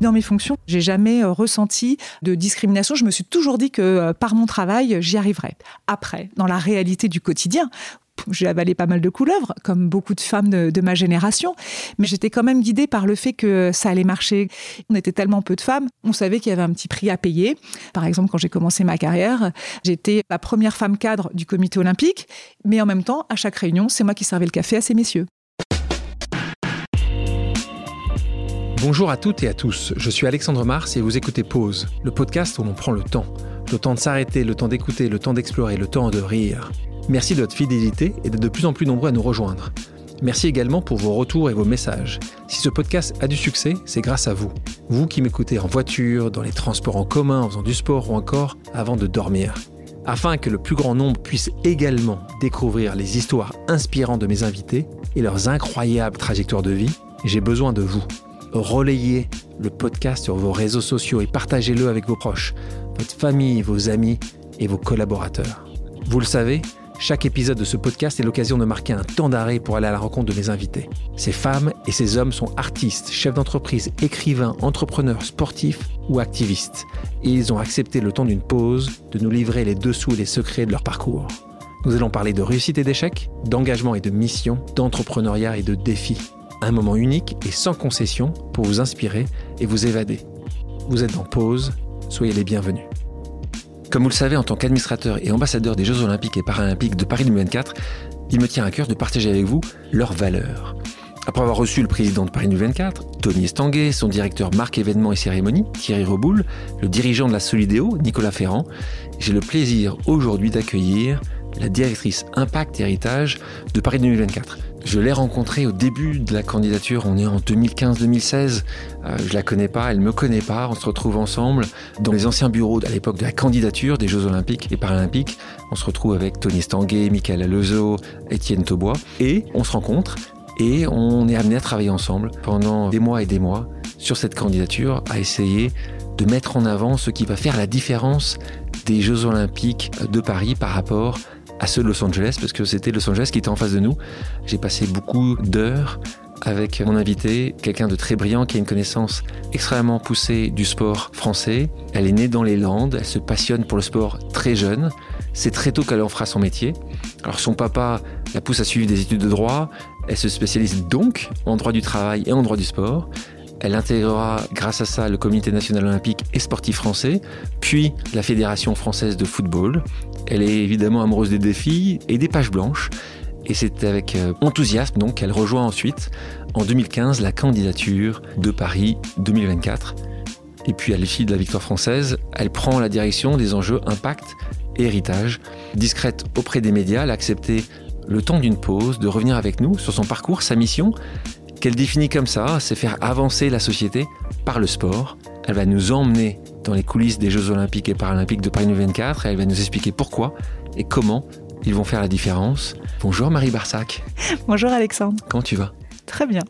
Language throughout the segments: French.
Dans mes fonctions, j'ai jamais euh, ressenti de discrimination. Je me suis toujours dit que euh, par mon travail, j'y arriverais. Après, dans la réalité du quotidien, j'ai avalé pas mal de couleuvres, comme beaucoup de femmes de, ma génération, mais j'étais quand même guidée par le fait que ça allait marcher. On était tellement peu de femmes, on savait qu'il y avait un petit prix à payer. Par exemple, quand j'ai commencé ma carrière, j'étais la première femme cadre du comité olympique, mais en même temps, à chaque réunion, c'est moi qui servais le café à ces messieurs. Bonjour à toutes et à tous, je suis Alexandre Mars et vous écoutez Pause, le podcast où l'on prend le temps. Le temps de s'arrêter, le temps d'écouter, le temps d'explorer, le temps de rire. Merci de votre fidélité et d'être de plus en plus nombreux à nous rejoindre. Merci également pour vos retours et vos messages. Si ce podcast a du succès, c'est grâce à vous. Vous qui m'écoutez en voiture, dans les transports en commun, en faisant du sport ou encore avant de dormir. Afin que le plus grand nombre puisse également découvrir les histoires inspirantes de mes invités et leurs incroyables trajectoires de vie, j'ai besoin de vous relayez le podcast sur vos réseaux sociaux et partagez-le avec vos proches, votre famille, vos amis et vos collaborateurs. Vous le savez, chaque épisode de ce podcast est l'occasion de marquer un temps d'arrêt pour aller à la rencontre de mes invités. Ces femmes et ces hommes sont artistes, chefs d'entreprise, écrivains, entrepreneurs, sportifs ou activistes. Et ils ont accepté le temps d'une pause de nous livrer les dessous et les secrets de leur parcours. Nous allons parler de réussite et d'échecs, d'engagement et de mission, d'entrepreneuriat et de défis. Un moment unique et sans concession pour vous inspirer et vous évader. Vous êtes en pause, soyez les bienvenus. Comme vous le savez, en tant qu'administrateur et ambassadeur des Jeux Olympiques et Paralympiques de Paris 2024, il me tient à cœur de partager avec vous leurs valeurs. Après avoir reçu le président de Paris 2024, Tony Estanguet, son directeur marque événements et cérémonies, Thierry Reboul, le dirigeant de la Solidéo, Nicolas Ferrand, j'ai le plaisir aujourd'hui d'accueillir la directrice Impact Héritage de Paris 2024. Je l'ai rencontrée au début de la candidature, on est en 2015-2016. Euh, je la connais pas, elle me connaît pas. On se retrouve ensemble dans les anciens bureaux à l'époque de la candidature des Jeux Olympiques et Paralympiques. On se retrouve avec Tony Stanguet, Michael Alezo, Étienne Taubois et on se rencontre et on est amené à travailler ensemble pendant des mois et des mois sur cette candidature à essayer de mettre en avant ce qui va faire la différence des Jeux Olympiques de Paris par rapport à ceux de Los Angeles, parce que c'était Los Angeles qui était en face de nous. J'ai passé beaucoup d'heures avec mon invité, quelqu'un de très brillant qui a une connaissance extrêmement poussée du sport français. Elle est née dans les Landes, elle se passionne pour le sport très jeune. C'est très tôt qu'elle en fera son métier. Alors son papa la pousse à suivre des études de droit. Elle se spécialise donc en droit du travail et en droit du sport. Elle intégrera grâce à ça le Comité national olympique et sportif français, puis la Fédération française de football. Elle est évidemment amoureuse des défis et des pages blanches. Et c'est avec euh, enthousiasme donc qu'elle rejoint ensuite, en 2015, la candidature de Paris 2024. Et puis à l'issue de la victoire française, elle prend la direction des enjeux impact et héritage. Discrète auprès des médias, elle a accepté le temps d'une pause, de revenir avec nous sur son parcours, sa mission, qu'elle définit comme ça, c'est faire avancer la société par le sport. Elle va nous emmener dans les coulisses des Jeux Olympiques et Paralympiques de Paris 2024 et elle va nous expliquer pourquoi et comment ils vont faire la différence. Bonjour Marie Barsac. Bonjour Alexandre. Comment tu vas? Très bien.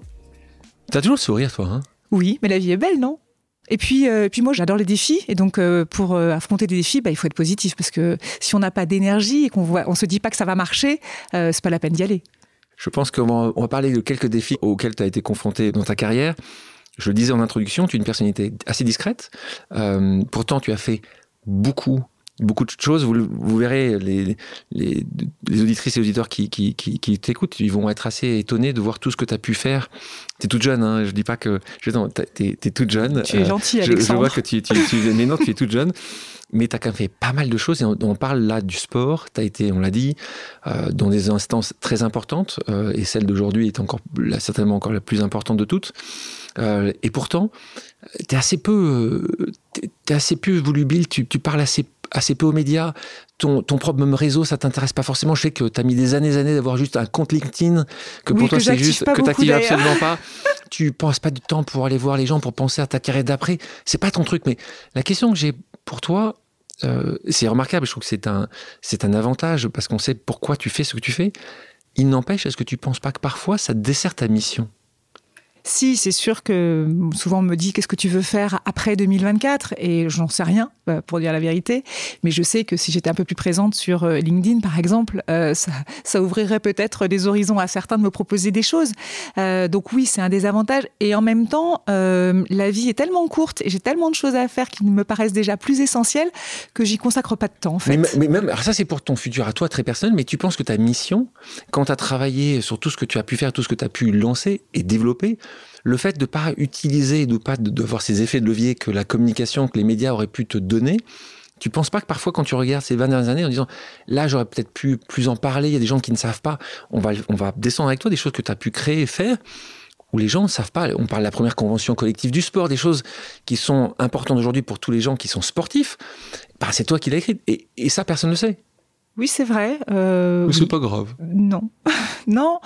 Tu as toujours le sourire toi, hein? Oui, mais la vie est belle, non? Et puis, euh, puis moi, j'adore les défis. Et donc, euh, pour euh, affronter des défis, bah, il faut être positif. Parce que si on n'a pas d'énergie et qu'on on se dit pas que ça va marcher, c'est pas la peine d'y aller. Je pense qu'on va, parler de quelques défis auxquels tu as été confronté dans ta carrière. Je le disais en introduction, tu es une personnalité assez discrète. Euh, pourtant, tu as fait beaucoup, beaucoup de choses. Vous, verrez, les, auditrices et auditeurs qui, qui, qui, t'écoutent, ils vont être assez étonnés de voir tout ce que tu as pu faire. Tu es toute jeune, hein, je dis pas que... Tu es, es, toute jeune. Tu es gentil, Alexandre. Je, je vois que tu, tu, tu, mais non, tu es toute jeune mais tu as quand même fait pas mal de choses. Et on, parle là du sport. Tu as été, on l'a dit, euh, dans des instances très importantes. Euh, et celle d'aujourd'hui est encore, là, certainement encore la plus importante de toutes. Euh, et pourtant, tu es assez peu, es assez peu volubile. Tu, tu parles assez, assez peu aux médias. Ton, ton propre réseau, ça t'intéresse pas forcément. Je sais que tu as mis des années et années d'avoir juste un compte LinkedIn, que pour toi c'est juste que tu n'actives absolument pas. tu penses pas du temps pour aller voir les gens, pour penser à ta carrière d'après. C'est pas ton truc. Mais la question que j'ai pour toi, euh, c'est remarquable, je trouve que c'est un, c'est un avantage parce qu'on sait pourquoi tu fais ce que tu fais. Il n'empêche, est-ce que tu ne penses pas que parfois ça dessert ta mission? Si, c'est sûr que souvent on me dit qu'est-ce que tu veux faire après 2024 et j'en sais rien euh, pour dire la vérité, mais je sais que si j'étais un peu plus présente sur euh, LinkedIn par exemple, euh, ça, ça, ouvrirait peut-être des horizons à certains de me proposer des choses. donc oui, c'est un des avantages et en même temps, la vie est tellement courte et j'ai tellement de choses à faire qui me paraissent déjà plus essentielles que j'y consacre pas de temps en fait. Mais, même, alors ça c'est pour ton futur à toi très personnel, mais tu penses que ta mission, quand tu as travaillé sur tout ce que tu as pu faire, tout ce que tu as pu lancer et développer, le fait de ne pas utiliser, de pas de, voir ces effets de levier que la communication, que les médias auraient pu te donner, tu penses pas que parfois quand tu regardes ces 20 dernières années en disant là j'aurais peut-être pu plus en parler, il y a des gens qui ne savent pas, on va, on va descendre avec toi des choses que tu as pu créer et faire où les gens ne savent pas. On parle de la première convention collective du sport, des choses qui sont importantes aujourd'hui pour tous les gens qui sont sportifs. Bah, c'est toi qui l'as écrit et, et, ça personne ne sait. Oui, c'est vrai. Euh, Mais c'est pas grave. Non. non.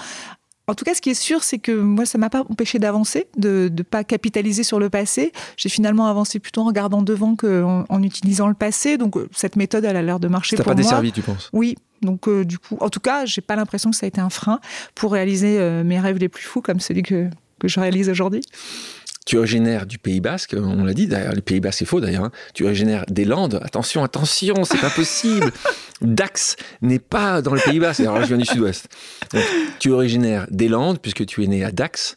En tout cas, ce qui est sûr, c'est que moi, ça m'a pas empêché d'avancer, de ne pas capitaliser sur le passé. J'ai finalement avancé plutôt en regardant devant qu'en en utilisant le passé. Donc, euh, cette méthode, elle a l'air de marcher pour moi. pas desservi, tu penses? Oui. Donc, euh, du coup, en tout cas, j'ai pas l'impression que ça a été un frein pour réaliser euh, mes rêves les plus fous, comme celui que, que je réalise aujourd'hui tu originaire du Pays Basque, on l'a dit, d'ailleurs, le Pays Basque c'est faux d'ailleurs, hein. tu originaire des Landes, attention, attention, c'est pas possible. Dax n'est pas dans le Pays Basque, alors je viens du sud-ouest. Tu es originaire des Landes, puisque tu es né à Dax,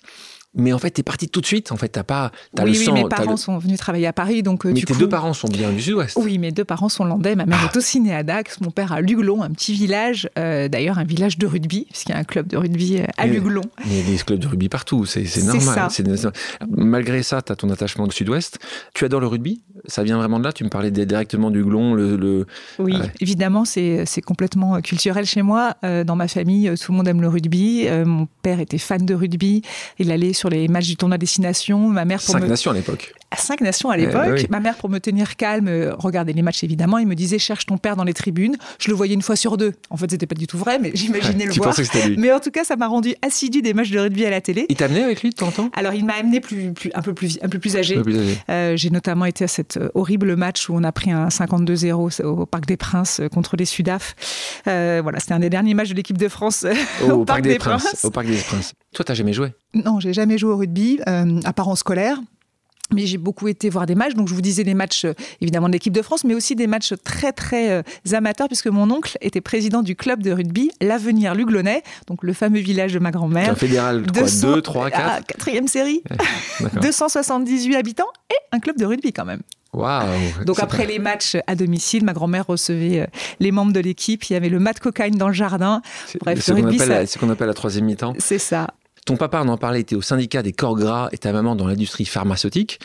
mais en fait, tu es parti tout de suite. En fait, t'as pas. As oui, le oui, mes parents sont venus travailler à Paris, donc. Euh, mais tes deux parents sont bien du Sud-Ouest. Oui, mes deux parents sont landais. Ma mère ah. est aussi née à Dax. Mon père à Luglon, un petit village, euh, d'ailleurs un village de rugby, puisqu'il y a un club de rugby euh, à Luglon. Il y a des clubs de rugby partout, c'est normal. Ça. Malgré ça, tu as ton attachement au Sud-Ouest. Tu adores le rugby? Ça vient vraiment de là Tu me parlais directement du Glon, le. Oui, évidemment, c'est complètement culturel chez moi. dans ma famille, tout le monde aime le rugby. mon père était fan de rugby. Il allait sur les matchs du tournoi Destination. Ma mère pour Cinq nations à l'époque. Cinq nations à l'époque. Eh Ma mère, pour me tenir calme, euh, regardait les matchs évidemment. Il me disait cherche ton père dans les tribunes. Je le voyais une fois sur deux. En fait, c'était pas du tout vrai, mais j'imaginais le voir. Que lui. Mais en tout cas, ça m'a rendu assidu des matchs de rugby à la télé. Il t'a amené avec lui de temps en temps? Alors, il m'a amené plus, plus, un peu plus, un peu plus âgé. Euh, J'ai notamment été à cet euh, horrible match où on a pris un 52-0 au Parc des Princes euh, contre les Sudaf. Euh, voilà, c'était un des derniers matchs de l'équipe de France au, Parc, des, Princes. Au Parc des Princes. Toi, t'as jamais joué? Non, j'ai jamais joué au rugby, à part en scolaire. Mais j'ai beaucoup été voir des matchs, donc je vous disais des matchs euh, évidemment de l'équipe de France, mais aussi des matchs très très euh, amateurs, puisque mon oncle était président du club de rugby L'Avenir Luglonais, donc le fameux village de ma grand-mère. Un fédéral, 2, 3, 4 Quatrième série, 278 habitants et un club de rugby quand même. Wow, Donc après les matchs à domicile, ma grand-mère recevait euh, les membres de l'équipe. Il y avait le mat cocaïne dans le jardin. Bref, c'est ce qu'on appelle la troisième mi-temps. C'est ça. Ton papa, on en parlait, était au syndicat des corps gras et ta maman dans l'industrie pharmaceutique.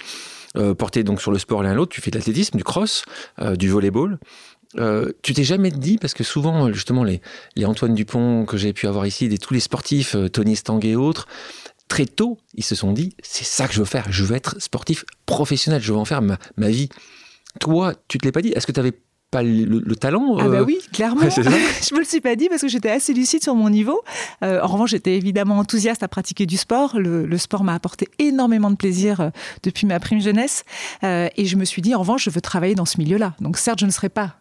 Euh, porté donc sur le sport l'un l'autre, tu fais de l'athlétisme, du cross, euh, du volleyball. Euh, tu t'es jamais dit, parce que souvent, justement, les, les Antoine Dupont que j'ai pu avoir ici, des, tous les sportifs, euh, Tony Stang et autres, très tôt, ils se sont dit, c'est ça que je veux faire, je veux être sportif professionnel, je veux en faire ma, ma vie. Toi, tu te l'es pas dit? Est-ce que tu avais pas le, talent. Ah bah euh, oui, clairement. je me le suis pas dit parce que j'étais assez lucide sur mon niveau. Euh, en revanche, j'étais évidemment enthousiaste à pratiquer du sport. Le, sport m'a apporté énormément de plaisir euh, depuis ma prime jeunesse. et je me suis dit, en revanche, je veux travailler dans ce milieu-là. Donc certes, je ne serai pas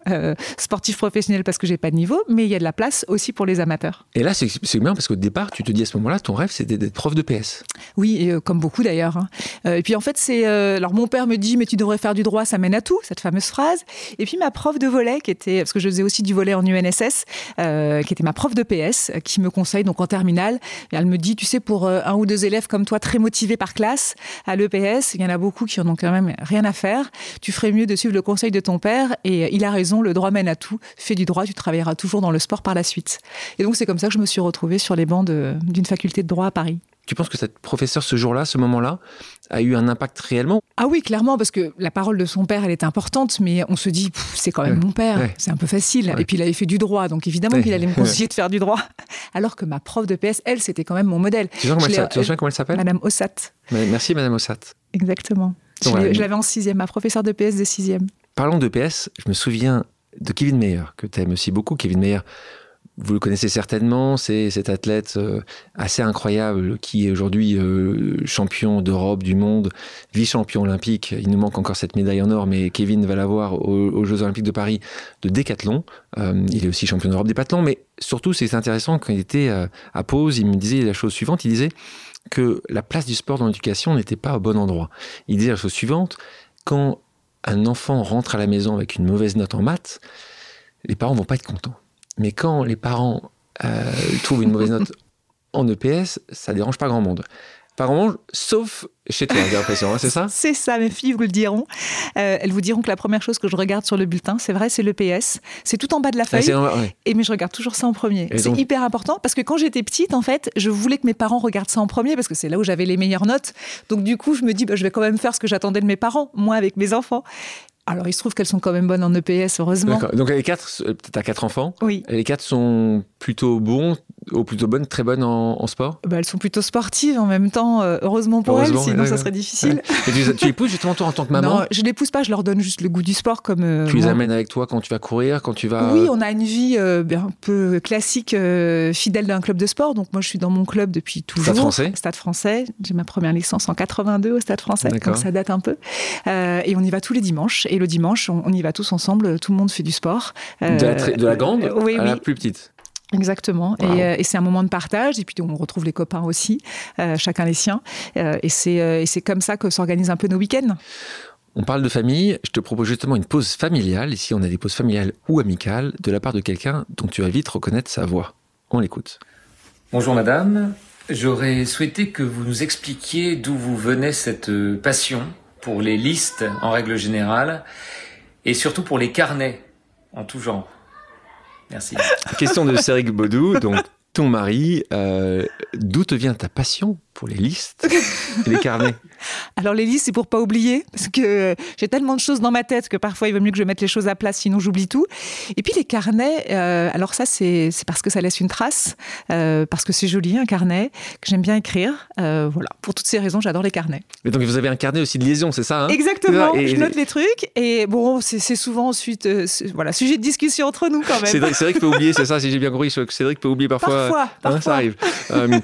sportif professionnel parce que j'ai pas de niveau, mais il y a de la place aussi pour les amateurs. Et là, c'est bien parce qu'au départ, tu te dis à ce moment-là, ton rêve, c'était d'être prof de PS. Oui, et, comme beaucoup d'ailleurs. Hein. et puis en fait, c'est... alors mon père me dit, mais tu devrais faire du droit, ça mène à tout, cette fameuse phrase. Et puis ma prof de volet, qui était, parce que je faisais aussi du volet en UNSS, euh, qui était ma prof de PS, qui me conseille donc en terminale. Elle me dit, tu sais, pour euh, un ou deux élèves comme toi, très motivés par classe, à l'EPS, il y en a beaucoup qui en ont quand même rien à faire. Tu ferais mieux de suivre le conseil de ton père. Et il a raison, le droit mène à tout. Fais du droit, tu travailleras toujours dans le sport par la suite. Et donc c'est comme ça que je me suis retrouvée sur les bancs d'une faculté de droit à Paris. Tu penses que cette professeure, ce jour-là, ce moment-là, a eu un impact réellement? Ah oui, clairement, parce que la parole de son père, elle est importante, mais on se dit, c'est quand même mon père, c'est un peu facile. Et puis il avait fait du droit, donc évidemment qu'il allait me conseiller de faire du droit. Alors que ma prof de PS, elle, c'était quand même mon modèle. Tu sais comment, elle s'appelle? Madame Ossat. Merci, Madame Ossat. Exactement. je l'avais en sixième, ma professeure de PS de sixième. Parlons de PS, je me souviens de Kevin Meyer, que tu aimes aussi beaucoup. Kevin Meyer, vous le connaissez certainement, c'est cet athlète euh, assez incroyable qui est aujourd'hui euh, champion d'Europe, du monde, vice-champion olympique. Il nous manque encore cette médaille en or, mais Kevin va l'avoir aux, Jeux olympiques de Paris de décathlon. Euh, il est aussi champion d'Europe des mais surtout c'est intéressant quand il était à pause, il me disait la chose suivante, il disait que la place du sport dans l'éducation n'était pas au bon endroit. Il disait la chose suivante, quand un enfant rentre à la maison avec une mauvaise note en maths, les parents vont pas être contents. Mais quand les parents euh, trouvent une mauvaise note en EPS, ça dérange pas grand monde. Pas grand monde, sauf chez toi, j'ai l'impression, hein, c'est ça? C'est ça, mes filles vous le diront. Euh, elles vous diront que la première chose que je regarde sur le bulletin, c'est vrai, c'est l'EPS. C'est tout en bas de la feuille. Et mais je regarde toujours ça en premier. C'est hyper important parce que quand j'étais petite, en fait, je voulais que mes parents regardent ça en premier parce que c'est là où j'avais les meilleures notes. Donc du coup, je me dis, bah, je vais quand même faire ce que j'attendais de mes parents, moi avec mes enfants. Alors, il se trouve qu'elles sont quand même bonnes en EPS, heureusement. Donc, les quatre, tu as quatre enfants. Oui. les quatre sont plutôt bons, ou plutôt bonnes, très bonnes en, sport bah, Elles sont plutôt sportives en même temps, euh, heureusement pour elles, sinon ça serait difficile. Et tu, tu, les pousses justement toi en tant que maman Non, je les pousse pas, je leur donne juste le goût du sport. comme. Euh, tu les amènes avec toi quand tu vas courir, quand tu vas. Oui, on a une vie euh, un peu classique, fidèle d'un club de sport. Donc moi je suis dans mon club depuis toujours. Stade français Stade français. J'ai ma première licence en 82 au Stade français, donc ça date un peu. et on y va tous les dimanches. Et le dimanche, on, y va tous ensemble, tout le monde fait du sport. de, la, grande oui, à oui. la plus petite Exactement. Euh, et, c'est un moment de partage. Et puis on retrouve les copains aussi, euh, chacun les siens. Euh, et c'est comme ça que s'organisent un peu nos week-ends. On parle de famille. Je te propose justement une pause familiale. Ici, on a des pauses familiales ou amicales de la part de quelqu'un dont tu vas vite reconnaître sa voix. On l'écoute. Bonjour madame. J'aurais souhaité que vous nous expliquiez d'où vous venait cette passion pour les listes en règle générale et surtout pour les carnets en tout genre. Merci. Question de Céric Baudou. Donc, ton mari, euh, d'où te vient ta passion pour les listes et les carnets Alors les listes, c'est pour pas oublier, parce que j'ai tellement de choses dans ma tête que parfois il vaut mieux que je mette les choses à place, sinon j'oublie tout. Et puis les carnets, euh, alors ça c'est parce que ça laisse une trace, euh, parce que c'est joli un carnet, que j'aime bien écrire. Euh, voilà, pour toutes ces raisons, j'adore les carnets. Mais donc vous avez un carnet aussi de liaison, c'est ça hein? Exactement, je note les trucs, et bon, c'est souvent ensuite, voilà, sujet de discussion entre nous quand même. Cédric, Cédric peut oublier, c'est ça, si j'ai bien compris, Cédric peut oublier parfois. Parfois, parfois. Hein, ça arrive.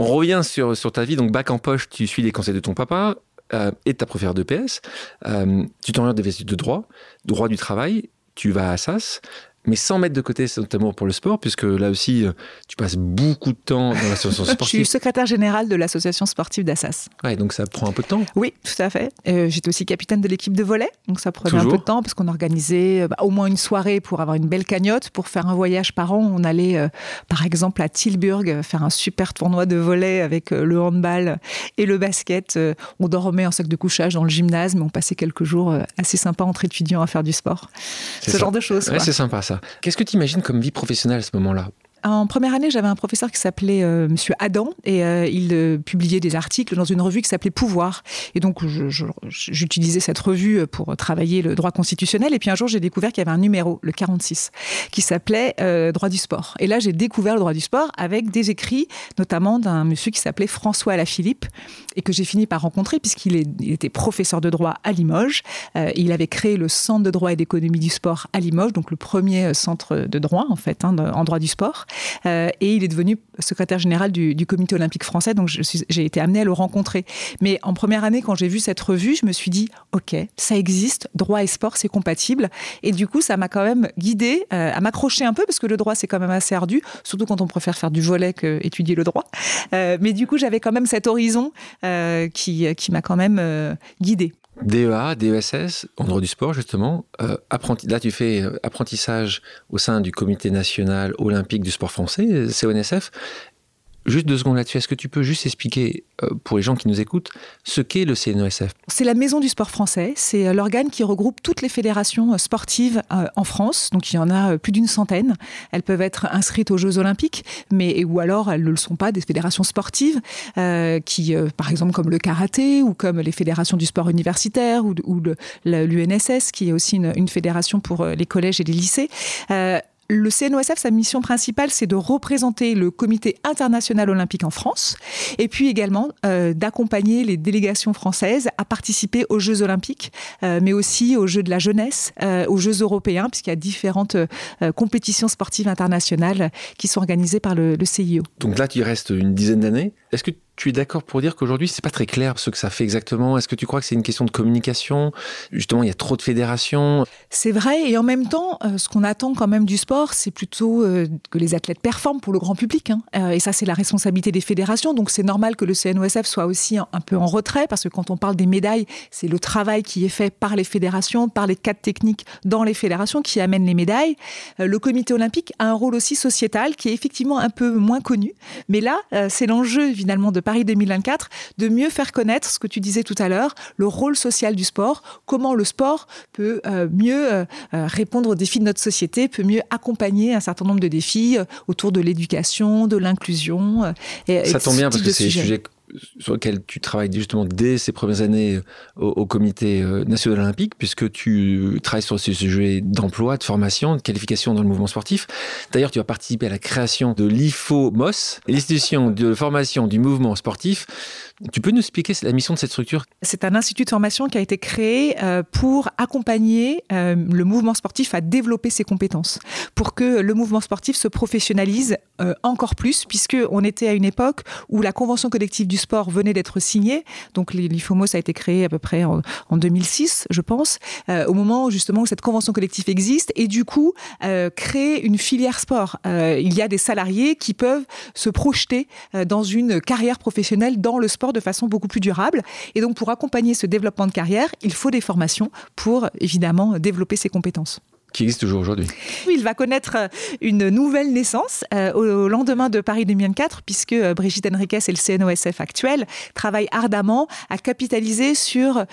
On revient sur, ta vie. Donc, bac en poche, tu suis les conseils de ton papa euh, et de ta professeure de PS. Euh, tu t'orientes des études de droit, droit du travail. Tu vas à SAS mais sans mettre de côté ton amour pour le sport, puisque là aussi, euh, tu passes beaucoup de temps dans l'association sportive. Je suis secrétaire général de l'association sportive d'Assas. Ouais, donc ça prend un peu de temps. Oui, tout à fait. Euh, j'étais aussi capitaine de l'équipe de volet, donc ça prenait un peu de temps, parce qu'on organisait euh, bah, au moins une soirée pour avoir une belle cagnotte. Pour faire un voyage par an, on allait, par exemple, à Tilburg, faire un super tournoi de volet avec le handball et le basket. on dormait en sac de couchage dans le gymnase, mais on passait quelques jours assez sympas entre étudiants à faire du sport. Ce genre de choses. Ouais, c'est sympa Qu'est-ce que tu imagines comme vie professionnelle à ce moment-là? En première année, j'avais un professeur qui s'appelait euh, Monsieur Adam et euh, il euh, publiait des articles dans une revue qui s'appelait Pouvoir. Et donc, j'utilisais cette revue pour travailler le droit constitutionnel. Et puis un jour, j'ai découvert qu'il y avait un numéro, le 46, qui s'appelait Droit du sport. Et là, j'ai découvert le droit du sport avec des écrits, notamment d'un monsieur qui s'appelait François Alaphilippe et que j'ai fini par rencontrer puisqu'il était professeur de droit à Limoges. il avait créé le Centre de droit et d'économie du sport à Limoges, donc le premier centre de droit en fait hein, en droit du sport. Euh, et il est devenu secrétaire général du, Comité olympique français, donc j'ai été amenée à le rencontrer. Mais en première année, quand j'ai vu cette revue, je me suis dit, OK, ça existe, droit et sport, c'est compatible. Et du coup, ça m'a quand même guidée euh, à m'accrocher un peu, parce que le droit, c'est quand même assez ardu, surtout quand on préfère faire du volet qu'étudier le droit. Euh, mais du coup, j'avais quand même cet horizon qui, qui m'a quand même guidée. DEA, DESS, en droit du sport justement. Euh, là, tu fais euh, apprentissage au sein du Comité national olympique du sport français, CONSF. Juste deux secondes là-dessus, est-ce que tu peux juste expliquer euh, pour les gens qui nous écoutent ce qu'est le CNESF C'est la maison du sport français, c'est euh, l'organe qui regroupe toutes les fédérations euh, sportives en France, donc il y en a plus d'une centaine. Elles peuvent être inscrites aux Jeux olympiques, mais ou alors elles ne le sont pas, des fédérations sportives qui, par exemple comme le karaté ou comme les fédérations du sport universitaire ou, l'UNSS qui est aussi une, une, fédération pour les collèges et les lycées. Le CNOSF, sa mission principale, c'est de représenter le Comité international olympique en France et puis également euh, d'accompagner les délégations françaises à participer aux Jeux olympiques, euh, mais aussi aux Jeux de la jeunesse, euh, aux Jeux européens, puisqu'il y a différentes compétitions sportives internationales qui sont organisées par le, le CIO. Donc là, tu restes une dizaine d'années. Est-ce que tu es d'accord pour dire qu'aujourd'hui, c'est pas très clair ce que ça fait exactement? Est-ce que tu crois que c'est une question de communication? Justement, il y a trop de fédérations. C'est vrai, et en même temps, euh, ce qu'on attend quand même du sport, c'est plutôt euh, que les athlètes performent pour le grand public. Hein. Euh, et ça, c'est la responsabilité des fédérations. Donc, c'est normal que le CNOSF soit aussi un, peu en retrait, parce que quand on parle des médailles, c'est le travail qui est fait par les fédérations, par les cadres techniques dans les fédérations qui amènent les médailles. le comité olympique a un rôle aussi sociétal qui est effectivement un peu moins connu. Mais là, c'est l'enjeu, évidemment, de Paris 2024, de mieux faire connaître ce que tu disais tout à l'heure, le rôle social du sport, comment le sport peut euh, mieux euh, euh, répondre aux défis de notre société, peut mieux accompagner un certain nombre de défis autour de l'éducation, de l'inclusion. Ça tombe bien parce que c'est des sujets sur lequel tu travailles justement dès ces premières années au, comité euh, national olympique, puisque tu travailles sur ces sujets d'emploi, de formation, de qualification dans le mouvement sportif. D'ailleurs, tu as participé à la création de l'IFOMOS, l'institution de formation du mouvement sportif. Tu peux nous expliquer la mission de cette structure? C'est un institut de formation qui a été créé euh, pour accompagner euh, le mouvement sportif à développer ses compétences, pour que le mouvement sportif se professionnalise encore plus, puisque on était à une époque où la convention collective du sport venait d'être signé. Donc l'IFOMOS a été créé à peu près en, 2006, je pense, euh, au moment justement où cette convention collective existe et du coup euh, créer une filière sport. Euh, il y a des salariés qui peuvent se projeter dans une carrière professionnelle dans le sport de façon beaucoup plus durable. Et donc pour accompagner ce développement de carrière, il faut des formations pour évidemment développer ses compétences qui existe toujours aujourd'hui. Il va connaître euh, une nouvelle naissance euh, au lendemain de Paris 2024, puisque euh, Brigitte Henriquez et le CNOSF actuel travaillent ardemment à capitaliser sur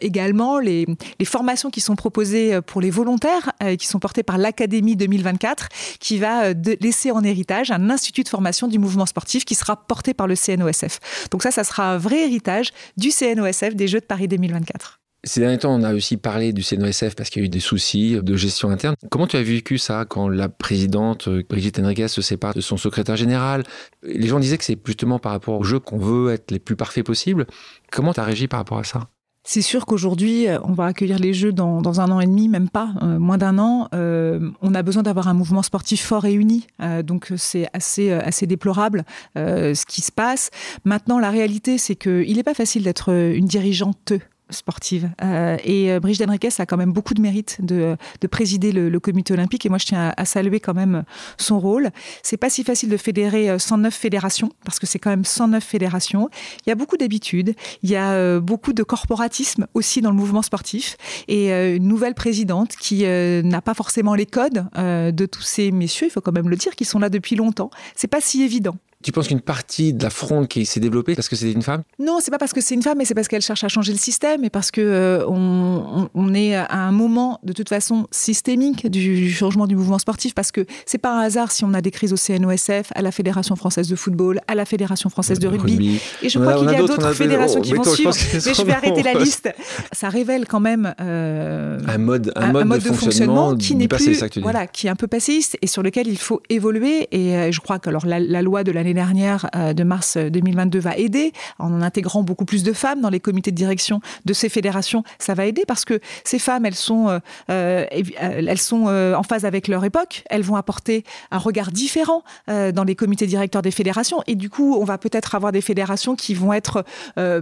également les, les, formations qui sont proposées pour les volontaires, qui sont portées par l'Académie 2024, qui va laisser en héritage un institut de formation du mouvement sportif qui sera porté par le CNOSF. Donc ça, ça sera un vrai héritage du CNOSF des Jeux de Paris 2024. Ces derniers temps, on a aussi parlé du CNOSF parce qu'il y a eu des soucis de gestion interne. Comment tu as vécu ça quand la présidente euh, Brigitte Enriquez se sépare de son secrétaire général? Les gens disaient que c'est justement par rapport au jeu qu'on veut être les plus parfaits possibles. Comment tu as réagi par rapport à ça? C'est sûr qu'aujourd'hui, euh, on va accueillir les Jeux dans, un an et demi, même pas, euh, moins d'un an. on a besoin d'avoir un mouvement sportif fort et uni. donc c'est assez, assez déplorable ce qui se passe. Maintenant, la réalité, c'est qu'il n'est pas facile d'être une dirigeante sportive. Euh, et euh, Brigitte Henriquez a quand même beaucoup de mérite de, de présider le, comité olympique et moi je tiens à, saluer quand même son rôle. C'est pas si facile de fédérer 109 euh, fédérations parce que c'est quand même 109 fédérations. Il y a beaucoup d'habitudes, il y a beaucoup de corporatisme aussi dans le mouvement sportif et une nouvelle présidente qui n'a pas forcément les codes de tous ces messieurs, il faut quand même le dire, qui sont là depuis longtemps. C'est pas si évident. Tu penses qu'une partie de la fronde qui s'est développée parce que c'était une femme? Non, c'est pas parce que c'est une femme, mais c'est parce qu'elle cherche à changer le système et parce que euh, on, est à un moment de toute façon systémique du, changement du mouvement sportif. Parce que c'est pas un hasard si on a des crises au CNOSF, à la Fédération française de football, à la Fédération française de rugby. Et je crois qu'il y a d'autres fédérations qui vont suivre. Mais je vais arrêter la liste. Ça révèle quand même euh, un mode, un, mode, de, fonctionnement, qui n'est plus, voilà, qui est un peu passéiste et sur lequel il faut évoluer. Et euh, je crois que alors la, la loi de l'année dernière euh, de mars 2022 va aider en intégrant beaucoup plus de femmes dans les comités de direction de ces fédérations. Ça va aider parce que ces femmes, elles sont, euh, euh, elles sont en phase avec leur époque. Elles vont apporter un regard différent dans les comités directeurs des fédérations. Et du coup, on va peut-être avoir des fédérations qui vont être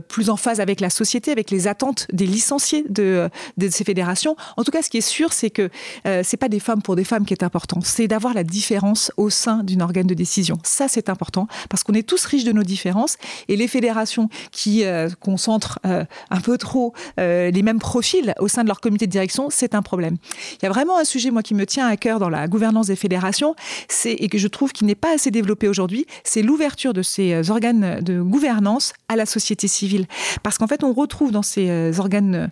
plus en phase avec la société, avec les attentes des licenciés de, de ces fédérations. En tout cas, ce qui est sûr, c'est que c'est pas des femmes pour des femmes qui est important. C'est d'avoir la différence au sein d'une organe de décision. Ça, c'est important parce qu'on est tous riches de nos différences et les fédérations qui euh, concentrent euh, un peu trop euh, les mêmes profils au sein de leur comité de direction, c'est un problème. Il y a vraiment un sujet moi qui me tient à cœur dans la gouvernance des fédérations, et que je trouve qu'il n'est pas assez développé aujourd'hui, c'est l'ouverture de ces organes de gouvernance à la société civile, parce qu'en fait on retrouve dans ces organes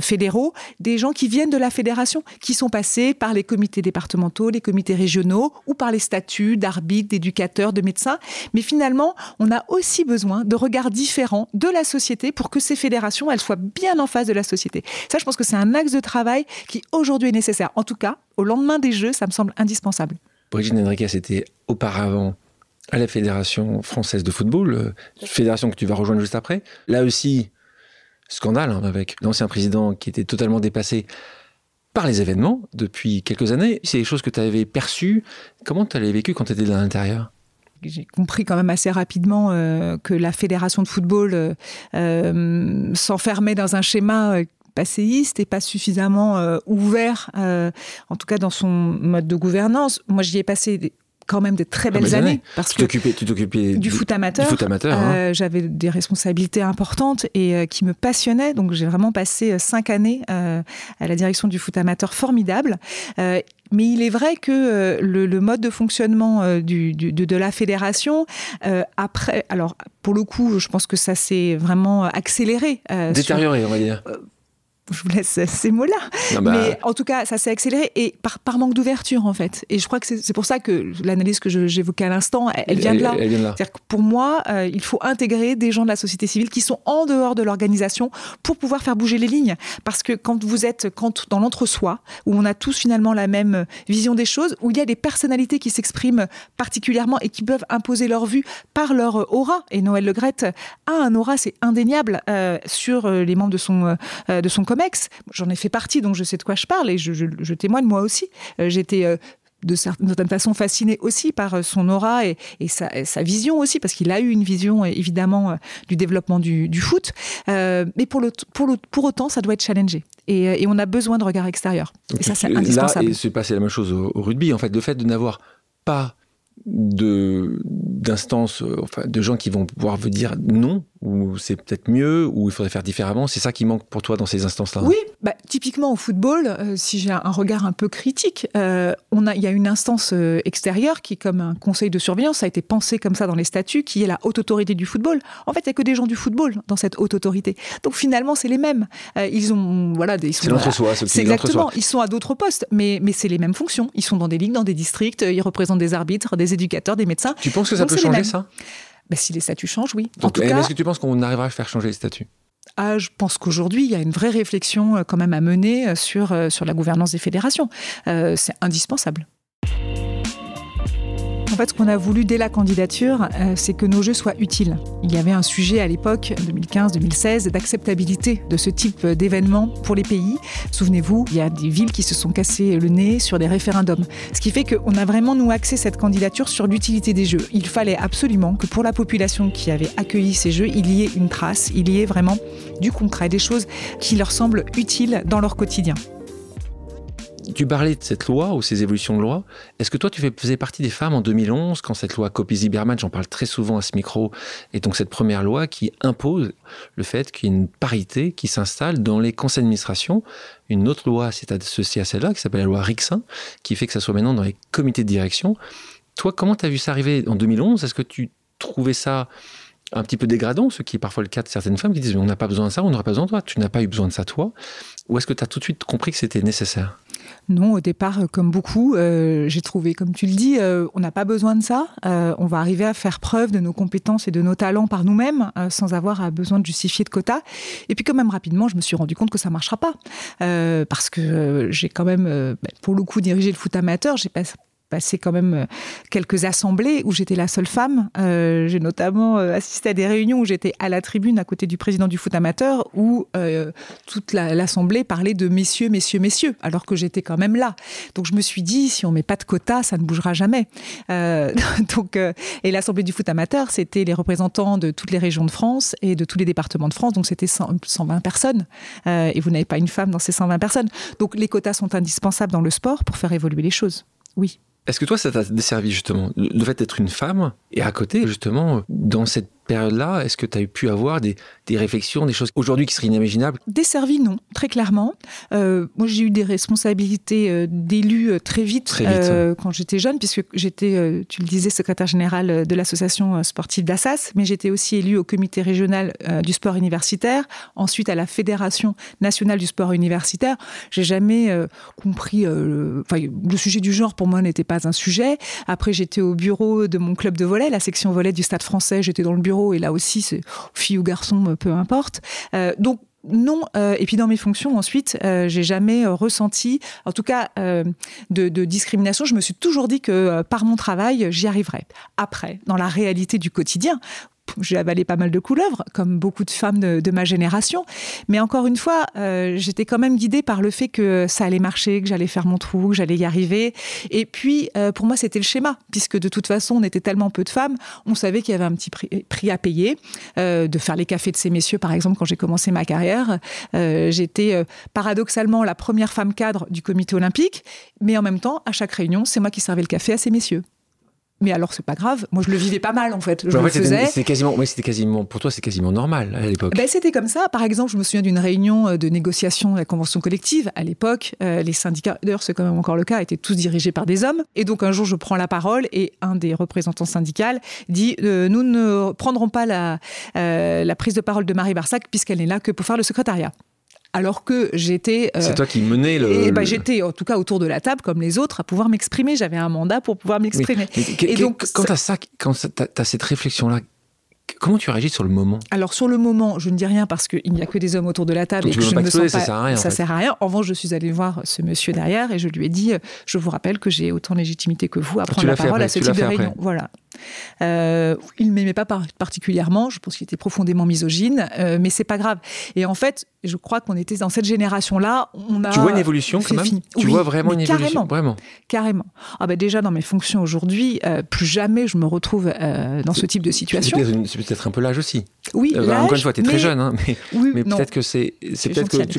fédéraux des gens qui viennent de la fédération, qui sont passés par les comités départementaux, les comités régionaux ou par les statuts d'arbitres, d'éducateurs, de médecins mais finalement, on a aussi besoin de regards différents de la société pour que ces fédérations, elles soient bien en face de la société. Ça, je pense que c'est un axe de travail qui aujourd'hui est nécessaire. En tout cas, au lendemain des Jeux, ça me semble indispensable. Brigitte Henriquez était auparavant à la Fédération française de football, euh, fédération que tu vas rejoindre juste après. Là aussi, scandale hein, avec l'ancien président qui était totalement dépassé par les événements depuis quelques années. C'est des choses que tu avais perçues. Comment tu l'avais vécu quand tu étais à l'intérieur? J'ai compris quand même assez rapidement que la fédération de football s'enfermait dans un schéma passéiste et pas suffisamment ouvert, en tout cas dans son mode de gouvernance. Moi, j'y ai passé quand même des très belles années, parce tu que tu t'occupais du, foot amateur. foot amateur hein. euh, J'avais des responsabilités importantes et euh, qui me passionnaient. Donc j'ai vraiment passé euh, cinq années à la direction du foot amateur formidable. Mais il est vrai que le, mode de fonctionnement du, de, de, la fédération, après, alors pour le coup, je pense que ça s'est vraiment accéléré. Détérioré, on va dire je vous laisse ces mots-là. Bah. Mais en tout cas, ça s'est accéléré et par, par manque d'ouverture, en fait. Et je crois que c'est pour ça que l'analyse que j'évoquais à l'instant, elle, vient de là. C'est-à-dire que pour moi, euh, il faut intégrer des gens de la société civile qui sont en dehors de l'organisation pour pouvoir faire bouger les lignes. Parce que quand vous êtes quand, dans l'entre-soi, où on a tous finalement la même vision des choses, où il y a des personnalités qui s'expriment particulièrement et qui peuvent imposer leur vue par leur aura. Et Noël Le Gret a un aura, c'est indéniable, euh, sur euh, les membres de son, de son J'en ai fait partie, donc je sais de quoi je parle et je, témoigne moi aussi. Euh, j'étais euh, de certaine façon fasciné aussi par euh, son aura et, sa, vision aussi, parce qu'il a eu une vision évidemment du développement du, foot. mais pour, le, pour, le, pour autant, ça doit être challengé. Et, on a besoin de regard extérieur. et ça, c'est indispensable. Là, c'est passé la même chose au, au, rugby. En fait, le fait de n'avoir pas de d'instances, enfin, de gens qui vont pouvoir vous dire non, ou c'est peut-être mieux, ou il faudrait faire différemment. C'est ça qui manque pour toi dans ces instances-là? Oui, bah, typiquement au football, euh, si j'ai un regard un peu critique, euh, on a, il y a une instance extérieure qui, comme un conseil de surveillance, a été pensé comme ça dans les statuts, qui est la haute autorité du football. En fait, il n'y a que des gens du football dans cette haute autorité. Donc finalement, c'est les mêmes. ils ont, voilà, des, c'est l'entre-soi. C'est exactement. Ils sont à d'autres postes, mais, mais c'est les mêmes fonctions. Ils sont dans des ligues, dans des districts, ils représentent des arbitres, des éducateurs, des médecins. Tu penses que ça peut changer ça? Ben, Si les statuts changent, oui. en tout cas, est-ce que tu penses qu'on arrivera à faire changer les statuts? Ah, je pense qu'aujourd'hui, il y a une vraie réflexion euh, quand même à mener euh, sur, euh, sur la gouvernance des fédérations. c'est indispensable. En fait, ce qu'on a voulu dès la candidature, euh, c'est que nos jeux soient utiles. Il y avait un sujet à l'époque, 2015-2016, d'acceptabilité de ce type d'événement pour les pays. Souvenez-vous, il y a des villes qui se sont cassées le nez sur des référendums. Ce qui fait qu'on a vraiment, nous, axé cette candidature sur l'utilité des jeux. Il fallait absolument que pour la population qui avait accueilli ces jeux, il y ait une trace, il y ait vraiment du concret, des choses qui leur semblent utiles dans leur quotidien tu parlais de cette loi ou ces évolutions de loi. Est-ce que toi, tu faisais partie des femmes en 2011, quand cette loi Copy-Zimmermann, j'en parle très souvent à ce micro, et donc cette première loi qui impose le fait qu'il y ait une parité qui s'installe dans les conseils d'administration. Une autre loi s'est associée à celle-là, qui s'appelle la loi Rixin, qui fait que ça soit maintenant dans les comités de direction. Toi, comment tu as vu ça arriver en 2011 Est-ce que tu trouvais ça un petit peu dégradant, ce qui est parfois le cas de certaines femmes qui disent on n'a pas besoin de ça, on n'aura pas besoin de toi, tu n'as pas eu besoin de ça toi, ou est-ce que tu as tout de suite compris que c'était nécessaire? Non, au départ, euh, comme beaucoup, euh, j'ai trouvé, comme tu le dis, euh, on n'a pas besoin de ça. on va arriver à faire preuve de nos compétences et de nos talents par nous-mêmes, sans avoir besoin de justifier de quotas. Et puis, quand même, rapidement, je me suis rendu compte que ça marchera pas, parce que j'ai quand même, ben, pour le coup, dirigé le foot amateur. J'ai passé quand même euh, quelques assemblées où j'étais la seule femme. Euh, j'ai notamment euh, assisté à des réunions où j'étais à la tribune à côté du président du foot amateur où toute l'assemblée parlait de messieurs, messieurs, messieurs, alors que j'étais quand même là. Donc je me suis dit, si on met pas de quota, ça ne bougera jamais. donc, et l'assemblée du foot amateur, c'était les représentants de toutes les régions de France et de tous les départements de France. Donc c'était 120 personnes. et vous n'avez pas une femme dans ces 120 personnes. Donc les quotas sont indispensables dans le sport pour faire évoluer les choses. Oui. Est-ce que toi, ça t'a desservi justement Le fait d'être une femme et à côté, justement, dans cette période-là, est-ce que tu as pu avoir des, réflexions, des choses aujourd'hui qui seraient inimaginables? Desservi, non, très clairement. Euh, moi, j'ai eu des responsabilités euh, d'élu euh, très vite, quand j'étais jeune, puisque j'étais, tu le disais, secrétaire général de l'association sportive d'Assas, mais j'étais aussi élu au comité régional du sport universitaire, ensuite à la Fédération nationale du sport universitaire. J'ai jamais compris, le, le sujet du genre pour moi n'était pas un sujet. Après, j'étais au bureau de mon club de volet, la section volet du Stade français, j'étais dans le bureau et là aussi, c'est fille ou garçon, peu importe. Euh, donc, non. Euh, et puis dans mes fonctions ensuite, euh, j'ai jamais ressenti, en tout cas, de, discrimination. Je me suis toujours dit que par mon travail, j'y arriverais. Après, dans la réalité du quotidien, j'ai avalé pas mal de couleuvres, comme beaucoup de femmes de, ma génération. Mais encore une fois, euh, j'étais quand même guidée par le fait que ça allait marcher, que j'allais faire mon trou, que j'allais y arriver. Et puis, euh, pour moi, c'était le schéma, puisque de toute façon, on était tellement peu de femmes, on savait qu'il y avait un petit prix, à payer. Euh, de faire les cafés de ces messieurs, par exemple, quand j'ai commencé ma carrière, j'étais paradoxalement la première femme cadre du comité olympique, mais en même temps, à chaque réunion, c'est moi qui servais le café à ces messieurs. Mais alors, c'est pas grave. Moi, je le vivais pas mal, en fait. Je le faisais. C'était quasiment, oui, c'était quasiment, pour toi, c'est quasiment normal à l'époque. Ben, c'était comme ça. Par exemple, je me souviens d'une réunion euh, de négociation de la convention collective. À l'époque, euh, les syndicats, d'ailleurs, c'est quand même encore le cas, étaient tous dirigés par des hommes. Et donc, un jour, je prends la parole et un des représentants syndicaux dit euh, Nous ne prendrons pas la, la prise de parole de Marie Barsac puisqu'elle n'est là que pour faire le secrétariat alors que j'étais. Euh, c'est toi qui menais le. bah, j'étais en tout cas autour de la table comme les autres à pouvoir m'exprimer. J'avais un mandat pour pouvoir m'exprimer. et donc, quand tu as ça, quand tu as cette réflexion-là, Comment tu réagis sur le moment? Alors sur le moment, je ne dis rien parce qu'il n'y a que des hommes autour de la table et que je ne me sens pas. Ça sert à rien. Ça sert à rien. En revanche, je suis allée voir ce monsieur derrière et je lui ai dit je vous rappelle que j'ai autant de légitimité que vous à prendre la parole à ce type de réunion. Voilà. Euh, il ne m'aimait pas particulièrement, je pense qu'il était profondément misogyne, euh, mais c'est pas grave. Et en fait, je crois qu'on était dans cette génération-là, on a. Tu vois une évolution quand même Tu vois vraiment une évolution Vraiment. Carrément. Ah bah déjà dans mes fonctions aujourd'hui, euh, plus jamais je me retrouve dans ce type de situation. C'est peut-être un peu l'âge aussi. Oui. encore une fois, tu es très jeune, hein, mais, mais peut-être que c'est, peut-être que, tu,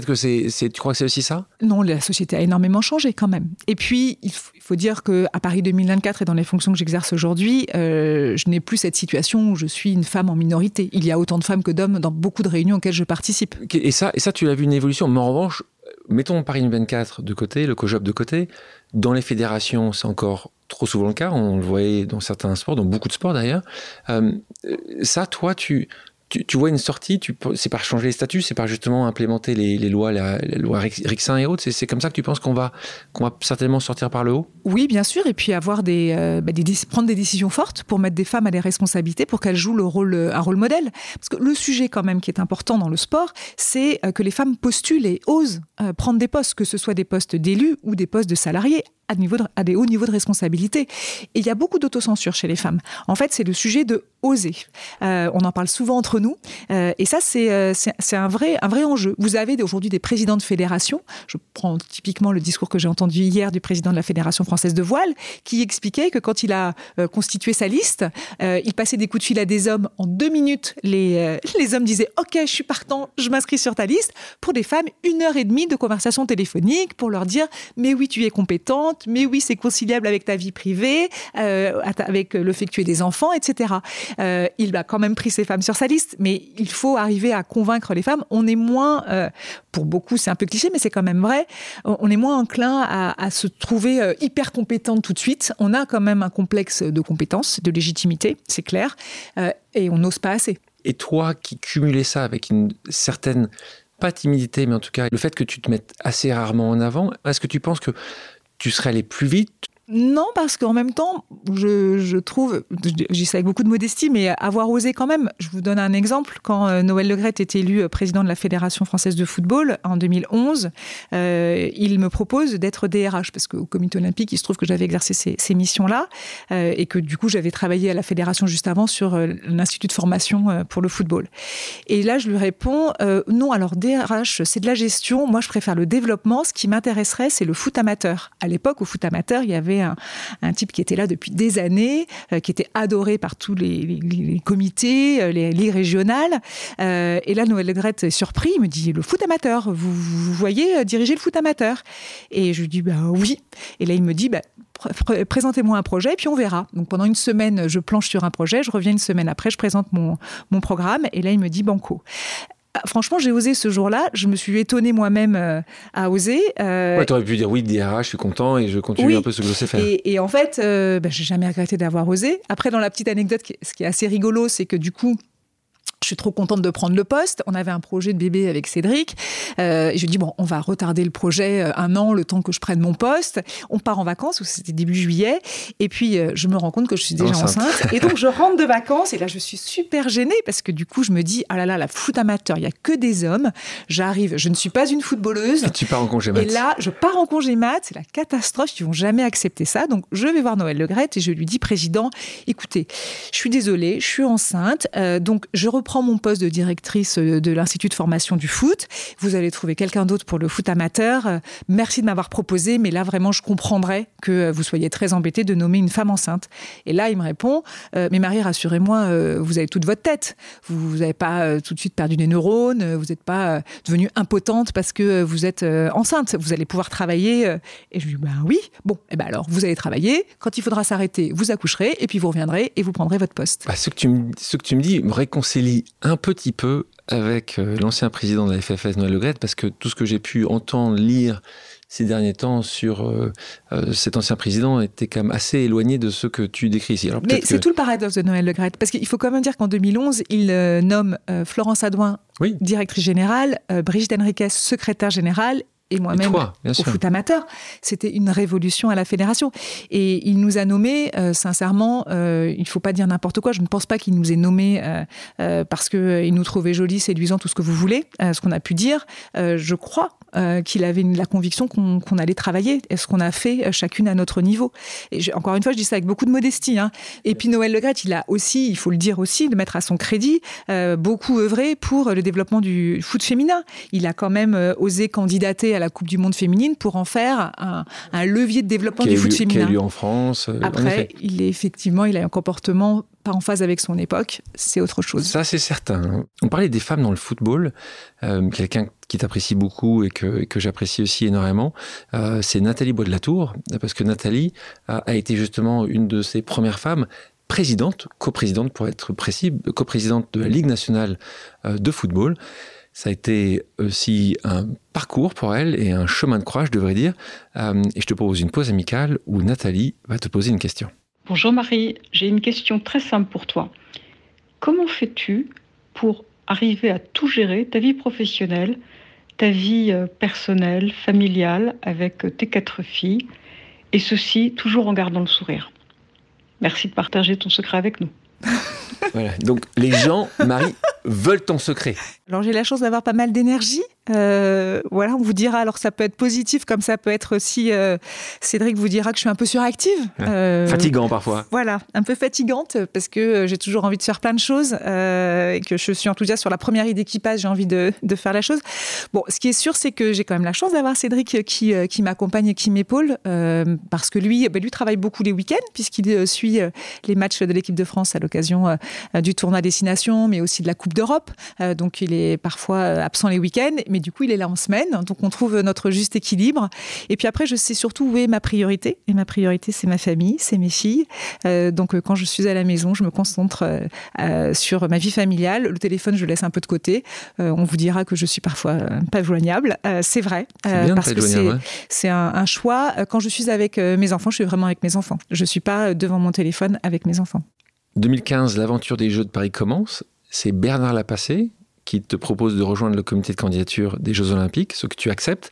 que c'est, tu crois que c'est aussi ça? Non, la société a énormément changé quand même. Et puis, il faut, dire que à Paris 2024 et dans les fonctions que j'exerce aujourd'hui aujourd'hui, euh, je n'ai plus cette situation où je suis une femme en minorité. Il y a autant de femmes que d'hommes dans beaucoup de réunions auxquelles je participe. Et ça, et ça tu as vu une évolution. Mais en revanche, mettons Paris 24 de côté, le COJOP de côté. Dans les fédérations, c'est encore trop souvent le cas. On le voyait dans certains sports, dans beaucoup de sports d'ailleurs. Euh, ça, toi, tu, tu, vois une sortie, c'est par changer les statuts, c'est par justement implémenter les, lois, la, loi Rixin et autres. C'est comme ça que tu penses qu'on va, va certainement sortir par le haut? Oui, bien sûr. Et puis avoir euh, bah, des, prendre des décisions fortes pour mettre des femmes à des responsabilités, pour qu'elles jouent le rôle, un rôle modèle. Parce que le sujet quand même qui est important dans le sport, c'est euh, que les femmes postulent et osent euh, prendre des postes, que ce soit des postes d'élus ou des postes de salariés à, niveau à des hauts niveaux de responsabilité. Et il y a beaucoup d'autocensure chez les femmes. En fait, c'est le sujet de oser. Euh, on en parle souvent entre nous. Euh, et ça, euh, c'est un, vrai, un vrai enjeu. Vous avez aujourd'hui des présidents de fédération. Je prends typiquement le discours que j'ai entendu hier du président de la Fédération française de voile, qui expliquait que quand il a constitué sa liste, il passait des coups de fil à des hommes. En deux minutes, les, les hommes disaient OK, je suis partant, je m'inscris sur ta liste. Pour des femmes, une heure et demie de conversation téléphonique pour leur dire Mais oui, tu es compétente mais oui, c'est conciliable avec ta vie privée, euh, avec le fait que tu aies des enfants, etc. Euh, il a quand même pris ces femmes sur sa liste, mais il faut arriver à convaincre les femmes. On est moins, euh, pour beaucoup, c'est un peu cliché, mais c'est quand même vrai, on est moins enclin à, se trouver hyper compétente tout de suite. On a quand même un complexe de compétence, de légitimité, c'est clair, et on n'ose pas assez. Et toi qui cumulais ça avec une certaine pas timidité, mais en tout cas le fait que tu te mettes assez rarement en avant, est-ce que tu penses que tu serais allé plus vite non, parce qu'en même temps, je, trouve, j'y sais avec beaucoup de modestie, mais avoir osé quand même. Je vous donne un exemple. Quand euh, Noël Legrette est élu euh, président de la Fédération française de football en 2011, euh, il me propose d'être DRH, parce qu'au comité olympique, il se trouve que j'avais exercé ces, missions-là, et que du coup, j'avais travaillé à la Fédération juste avant sur l'Institut de formation pour le football. Et là, je lui réponds, non, alors DRH, c'est de la gestion. Moi, je préfère le développement. Ce qui m'intéresserait, c'est le foot amateur. À l'époque, au foot amateur, il y avait un, type qui était là depuis des années, euh, qui était adoré par tous les, comités, euh, les régionales. Euh, et là, Noël Legrette est surpris, il me dit le foot amateur, vous, voyez diriger le foot amateur? Et je lui dis bah oui. Et là, il me dit bah, présentez-moi un projet et puis on verra. Donc pendant une semaine, je planche sur un projet, je reviens une semaine après, je présente mon, mon programme et là il me dit banco. Ah, franchement, j'ai osé ce jour-là. Je me suis étonnée moi-même euh, à oser. Euh... Ouais, aurais pu dire oui, DRH, je suis content et je continue un peu ce que je sais faire. Et, en fait, euh, bah, j'ai jamais regretté d'avoir osé. Après, dans la petite anecdote, ce qui est assez rigolo, c'est que du coup, Je suis trop contente de prendre le poste. On avait un projet de bébé avec Cédric. Euh, et je dis, bon, on va retarder le projet euh, un an, le temps que je prenne mon poste. On part en vacances, c'était début juillet. Et puis, euh, je me rends compte que je suis déjà enceinte. Et donc, je rentre de vacances. Et là, je suis super gênée parce que du coup, je me dis, ah là là, la foot amateur, il n'y a que des hommes. J'arrive, je ne suis pas une footballeuse. Et tu pars en congé mat. Et là, je pars en congé mat. C'est la catastrophe. Ils vont jamais accepter ça. Donc, je vais voir Noël Le Legrette et je lui dis, président, écoutez, je suis désolée, je suis enceinte. donc, je reprends mon poste de directrice euh, de l'Institut de formation du foot. Vous allez trouver quelqu'un d'autre pour le foot amateur. Euh, merci de m'avoir proposé, mais là, vraiment, je comprendrais que euh, vous soyez très embêté de nommer une femme enceinte. Et là, il me répond, mais Marie, rassurez-moi, vous avez toute votre tête. Vous n'avez pas tout de suite perdu des neurones, vous n'êtes pas devenue impotente parce que vous êtes enceinte. Vous allez pouvoir travailler. Et je lui dis, ben oui. Bon, et eh ben alors, vous allez travailler. Quand il faudra s'arrêter, vous accoucherez, et puis vous reviendrez et vous prendrez votre poste. Bah, ce, que tu me, ce que tu me dis me réconcilie un petit peu avec euh, l'ancien président de la FFS, Noël Legrette, parce que tout ce que j'ai pu entendre, lire ces derniers temps sur euh, euh, cet ancien président était quand même assez éloigné de ce que tu décris ici. Mais c'est tout le paradoxe de Noël Legrette, parce qu'il faut quand même dire qu'en 2011, il nomme Florence Adouin directrice générale, Brigitte Henriquez secrétaire générale et moi-même au foot amateur. C'était une révolution à la fédération. Et il nous a nommés, euh, sincèrement, euh, il ne faut pas dire n'importe quoi. Je ne pense pas qu'il nous ait nommés euh, parce qu'il nous trouvait jolis, séduisants, tout ce que vous voulez, ce qu'on a pu dire. je crois qu'il avait la conviction qu'on allait travailler et ce qu'on a fait chacune à notre niveau. Et encore une fois, je dis ça avec beaucoup de modestie. Hein. Et puis Noël Legret, il a aussi, il faut le dire aussi, de mettre à son crédit, beaucoup œuvré pour le développement du foot féminin. Il a quand même osé candidater à la Coupe du Monde féminine pour en faire un, levier de développement du foot féminin. Qui a eu en France. Euh, Après, il est effectivement, il a un comportement pas en phase avec son époque, c'est autre chose. Ça, c'est certain. On parlait des femmes dans le football. Euh, quelqu'un qui t'apprécie beaucoup et que, que j'apprécie aussi énormément, euh, c'est Nathalie Bois de parce que Nathalie a, été justement une de ces premières femmes présidente, coprésidente pour être précis, coprésidente de la Ligue nationale de football. Ça a été aussi un parcours pour elle et un chemin de croix, je devrais dire. Euh, et je te propose une pause amicale où Nathalie va te poser une question. Bonjour Marie, j'ai une question très simple pour toi. Comment fais-tu pour arriver à tout gérer, ta vie professionnelle, ta vie euh, personnelle, familiale, avec tes quatre filles, et ceci toujours en gardant le sourire? Merci de partager ton secret avec nous. voilà, donc les gens, Marie, veulent ton secret. Alors j'ai la chance d'avoir pas mal d'énergie. Euh, voilà, on vous dira. Alors ça peut être positif, comme ça peut être aussi. Euh, Cédric vous dira que je suis un peu suractive. Euh, Fatigant parfois. Voilà, un peu fatigante parce que j'ai toujours envie de faire plein de choses et que je suis enthousiaste sur la première idée qui passe. J'ai envie de, de, faire la chose. Bon, ce qui est sûr, c'est que j'ai quand même la chance d'avoir Cédric qui, qui m'accompagne et qui m'épaule parce que lui, ben, lui travaille beaucoup les week-ends puisqu'il suit les matchs de l'équipe de France à l'occasion du tournoi destination, mais aussi de la Coupe d'Europe. donc il est parfois absent les week-ends, mais du coup il est là en semaine. Donc on trouve notre juste équilibre. Et puis après, je sais surtout où est ma priorité. Et ma priorité, c'est ma famille, c'est mes filles. Euh, donc euh, quand je suis à la maison, je me concentre euh, sur ma vie familiale. Le téléphone, je laisse un peu de côté. on vous dira que je suis parfois pas joignable. c'est vrai, parce que c'est un, un, choix. Quand je suis avec mes enfants, je suis vraiment avec mes enfants. Je suis pas devant mon téléphone avec mes enfants. 2015, l'aventure des Jeux de Paris commence. C'est Bernard Lapassé qui te propose de rejoindre le comité de candidature des Jeux Olympiques, ce que tu acceptes.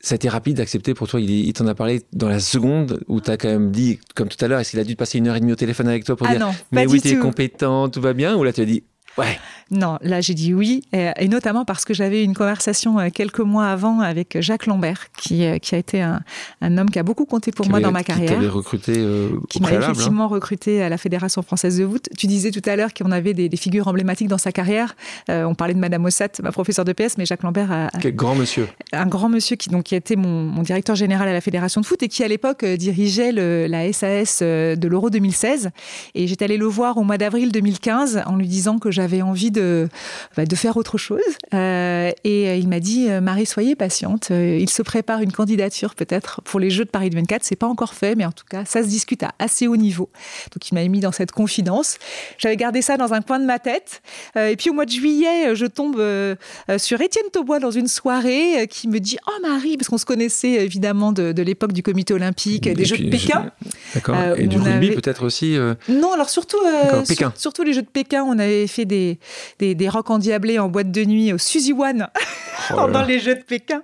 Ça a été rapide d'accepter pour toi. Il, t'en a parlé dans la seconde où tu as quand même dit, comme tout à l'heure, est-ce qu'il a dû passer une heure et demie au téléphone avec toi pour ah dire non, Mais oui, tu es compétent, tout va bien Ou là, tu as dit Ouais. Non, là j'ai dit oui, et, notamment parce que j'avais une conversation euh, quelques mois avant avec Jacques Lambert, qui, euh, qui a été un, un, homme qui a beaucoup compté pour moi dans ma carrière. Qui recruté euh, Qui m'a hein. effectivement recruté à la Fédération française de foot. Tu disais tout à l'heure qu'on avait des, figures emblématiques dans sa carrière. on parlait de Madame Ossat, ma professeure de PS, mais Jacques Lambert a... Quel grand monsieur. Un grand monsieur qui, donc, qui a été mon, mon directeur général à la Fédération de foot et qui à l'époque dirigeait le, la SAS de l'Euro 2016. Et j'étais allée le voir au mois d'avril 2015 en lui disant que j'avais envie de bah, de faire autre chose. Euh, et euh, il m'a dit, euh, Marie, soyez patiente. Il se prépare une candidature peut-être pour les Jeux de Paris 24. C'est pas encore fait, mais en tout cas, ça se discute à assez haut niveau. Donc il m'a mis dans cette confidence. J'avais gardé ça dans un coin de ma tête. et puis au mois de juillet, je tombe sur Étienne Taubois dans une soirée qui me dit, oh Marie, parce qu'on se connaissait évidemment de, l'époque du Comité olympique, des Jeux de Pékin. D'accord. et du rugby peut-être aussi. Non, alors surtout, surtout les Jeux de Pékin, on avait fait des des, des, des rocs endiablés en boîte de nuit au Suzy One oh pendant les Jeux de Pékin.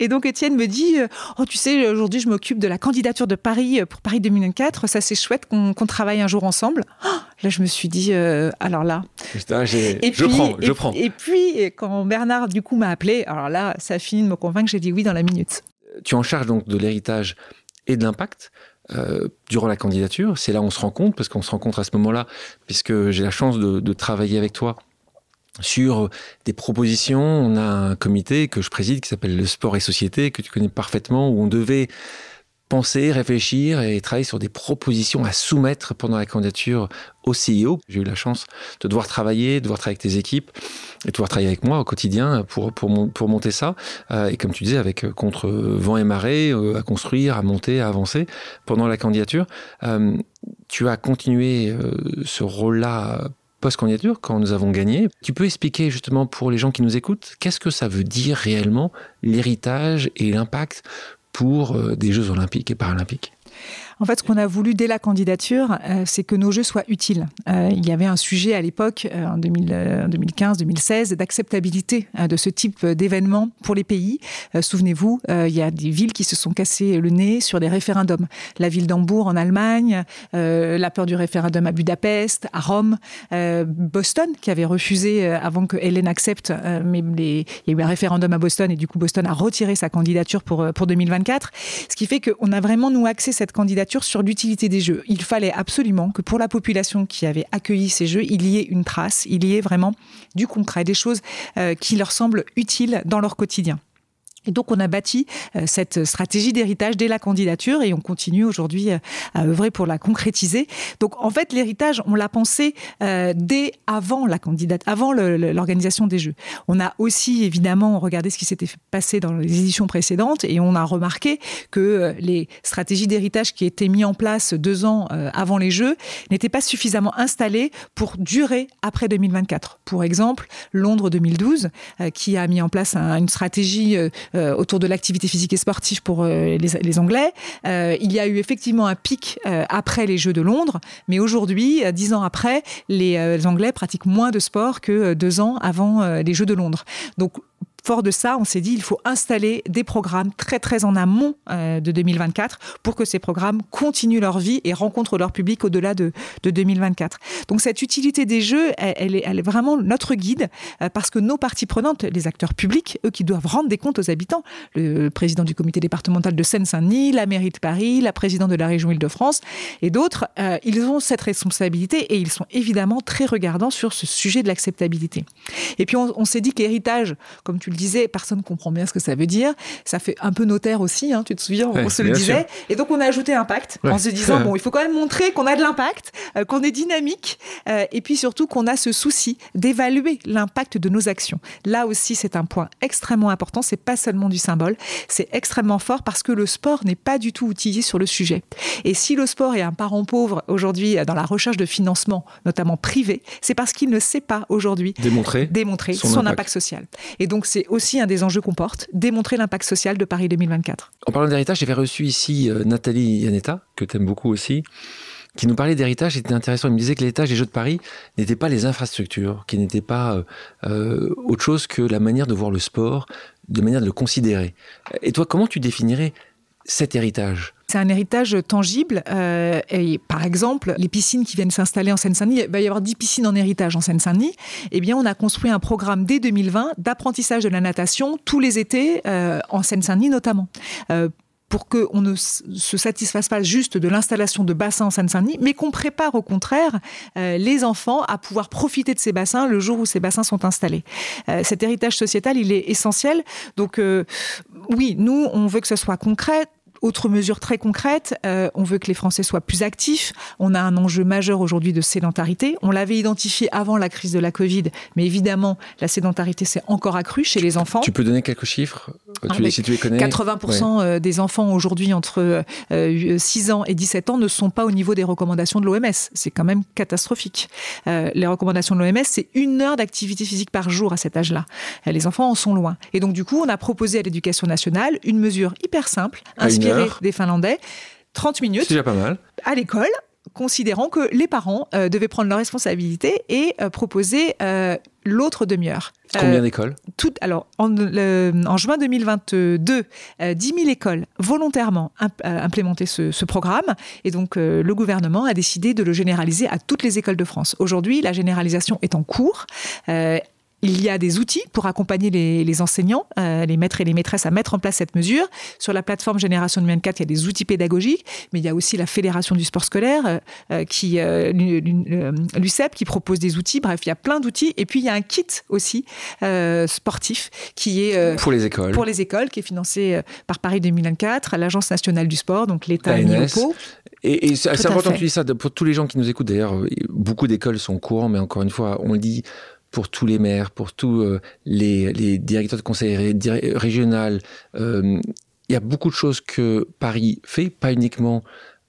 Et donc Étienne me dit euh, Oh, tu sais, aujourd'hui, je m'occupe de la candidature de Paris pour Paris 2004. Ça, c'est chouette qu'on travaille un jour ensemble. Oh, là, je me suis dit Alors là. Putain, et je prends, je prends. Et puis, quand Bernard, du coup, m'a appelé, alors là, ça a fini de me convaincre, j'ai dit oui dans la minute. Tu en charges donc de l'héritage et de l'impact. Euh, durant la candidature. C'est là où on se rencontre, parce qu'on se rencontre à ce moment-là, puisque j'ai la chance de, travailler avec toi sur des propositions. On a un comité que je préside qui s'appelle le Sport et Société, que tu connais parfaitement, où on devait penser, réfléchir et travailler sur des propositions à soumettre pendant la candidature au CEO. J'ai eu la chance de devoir travailler, de devoir travailler avec tes équipes et de devoir travailler avec moi au quotidien pour, pour, pour monter ça. Euh, et comme tu disais, avec euh, contre vent et marée, euh, à construire, à monter, à avancer pendant la candidature. tu as continué ce rôle-là post-candidature, quand nous avons gagné. Tu peux expliquer justement pour les gens qui nous écoutent, qu'est-ce que ça veut dire réellement l'héritage et l'impact pour euh, des Jeux olympiques et paralympiques en fait, ce qu'on a voulu dès la candidature, euh, c'est que nos jeux soient utiles. Euh, il y avait un sujet à l'époque, euh, en 2015-2016, d'acceptabilité de ce type d'événement pour les pays. Souvenez-vous, il y a des villes qui se sont cassées le nez sur des référendums. La ville d'Hambourg en Allemagne, la peur du référendum à Budapest, à Rome, Boston qui avait refusé avant que Hélène accepte, mais il y a eu un référendum à Boston et du coup Boston a retiré sa candidature pour, pour 2024. Ce qui fait qu'on a vraiment nous axé cette candidature sur l'utilité des jeux. Il fallait absolument que pour la population qui avait accueilli ces jeux, il y ait une trace, il y ait vraiment du concret, des choses euh, qui leur semblent utiles dans leur quotidien. Et donc, on a bâti euh, cette stratégie d'héritage dès la candidature et on continue aujourd'hui euh, à œuvrer pour la concrétiser. Donc, en fait, l'héritage, on l'a pensé euh, dès avant la candidate, avant l'organisation des Jeux. On a aussi, évidemment, regardé ce qui s'était passé dans les éditions précédentes et on a remarqué que les stratégies d'héritage qui étaient mises en place deux ans avant les Jeux n'étaient pas suffisamment installées pour durer après 2024. Pour exemple, Londres 2012, qui a mis en place une stratégie autour de l'activité physique et sportive pour euh, les, Anglais. Euh, il y a eu effectivement un pic après les Jeux de Londres, mais aujourd'hui, dix ans après, les Anglais pratiquent moins de sport que deux ans avant les Jeux de Londres. Donc Fort de ça, on s'est dit il faut installer des programmes très très en amont euh, de 2024 pour que ces programmes continuent leur vie et rencontrent leur public au-delà de, 2024. Donc cette utilité des jeux, elle, est, vraiment notre guide euh, parce que nos parties prenantes, les acteurs publics, eux qui doivent rendre des comptes aux habitants, le président du comité départemental de Seine-Saint-Denis, la mairie de Paris, la présidente de la région Île-de-France et d'autres, euh, ils ont cette responsabilité et ils sont évidemment très regardants sur ce sujet de l'acceptabilité. Et puis on, on s'est dit qu'héritage, comme tu le disais, personne ne comprend bien ce que ça veut dire. Ça fait un peu notaire aussi, hein, tu te souviens, on se le disait. Et donc on a ajouté impact en se disant, bon, il faut quand même montrer qu'on a de l'impact, euh, qu'on est dynamique, euh, et puis surtout qu'on a ce souci d'évaluer l'impact de nos actions. Là aussi, c'est un point extrêmement important. C'est pas seulement du symbole, c'est extrêmement fort parce que le sport n'est pas du tout outillé sur le sujet. Et si le sport est un parent pauvre aujourd'hui dans la recherche de financement, notamment privé, c'est parce qu'il ne sait pas aujourd'hui démontrer, démontrer son, impact. impact social. Et donc c'est aussi un des enjeux qu'on porte, démontrer l'impact social de Paris 2024. En parlant d'héritage, j'avais reçu ici euh, Nathalie Yanetta, que tu aimes beaucoup aussi, qui nous parlait d'héritage. C'était intéressant. Il me disait que l'héritage des Jeux de Paris n'était pas les infrastructures, qui n'était pas euh, euh, autre chose que la manière de voir le sport, de manière de le considérer. Et toi, comment tu définirais cet héritage c'est un héritage tangible. Euh, et par exemple, les piscines qui viennent s'installer en Seine-Saint-Denis, il va y avoir 10 piscines en héritage en Seine-Saint-Denis. Eh bien, on a construit un programme dès 2020 d'apprentissage de la natation tous les étés euh, en Seine-Saint-Denis notamment. Euh, pour qu'on ne se satisfasse pas juste de l'installation de bassins en Seine-Saint-Denis, mais qu'on prépare au contraire les enfants à pouvoir profiter de ces bassins le jour où ces bassins sont installés. cet héritage sociétal, il est essentiel. Donc oui, nous, on veut que ce soit concret autre mesure très concrète, euh, on veut que les Français soient plus actifs. On a un enjeu majeur aujourd'hui de sédentarité. On l'avait identifié avant la crise de la Covid, mais évidemment, la sédentarité s'est encore accrue chez les enfants. Tu peux donner quelques chiffres tu les, si tu les connais 80% euh, des enfants aujourd'hui entre 6 euh, ans et 17 ans ne sont pas au niveau des recommandations de l'OMS. C'est quand même catastrophique. les recommandations de l'OMS, c'est une heure d'activité physique par jour à cet âge-là. Les enfants en sont loin. Et donc, du coup, on a proposé à l'éducation nationale une mesure hyper simple, inspirée des Finlandais. 30 minutes. C'est déjà pas mal. À l'école, considérant que les parents devaient prendre leurs responsabilités et proposer l'autre demi-heure. Combien d'écoles? tout, Alors, en, en, juin 2022, 10 000 écoles volontairement implémenté ce, ce, programme. Et donc, le gouvernement a décidé de le généraliser à toutes les écoles de France. Aujourd'hui, la généralisation est en cours. Il y a des outils pour accompagner les, enseignants, euh, les maîtres et les maîtresses à mettre en place cette mesure. Sur la plateforme Génération 2024, il y a des outils pédagogiques, mais il y a aussi la Fédération du sport scolaire, euh, euh, qui l'UCEP, qui propose des outils. Bref, il y a plein d'outils. Et puis, il y a un kit aussi sportif qui est... pour les écoles. Pour les écoles, qui est financé par Paris 2024, l'Agence nationale du sport, donc l'État et l'IOPO. Et, et c'est important que tu dis ça pour tous les gens qui nous écoutent. D'ailleurs, beaucoup d'écoles sont au courant, mais encore une fois, on le dit, pour tous les maires, pour tous euh, les, directeurs de conseil régional. Euh, il y a beaucoup de choses que Paris fait, pas uniquement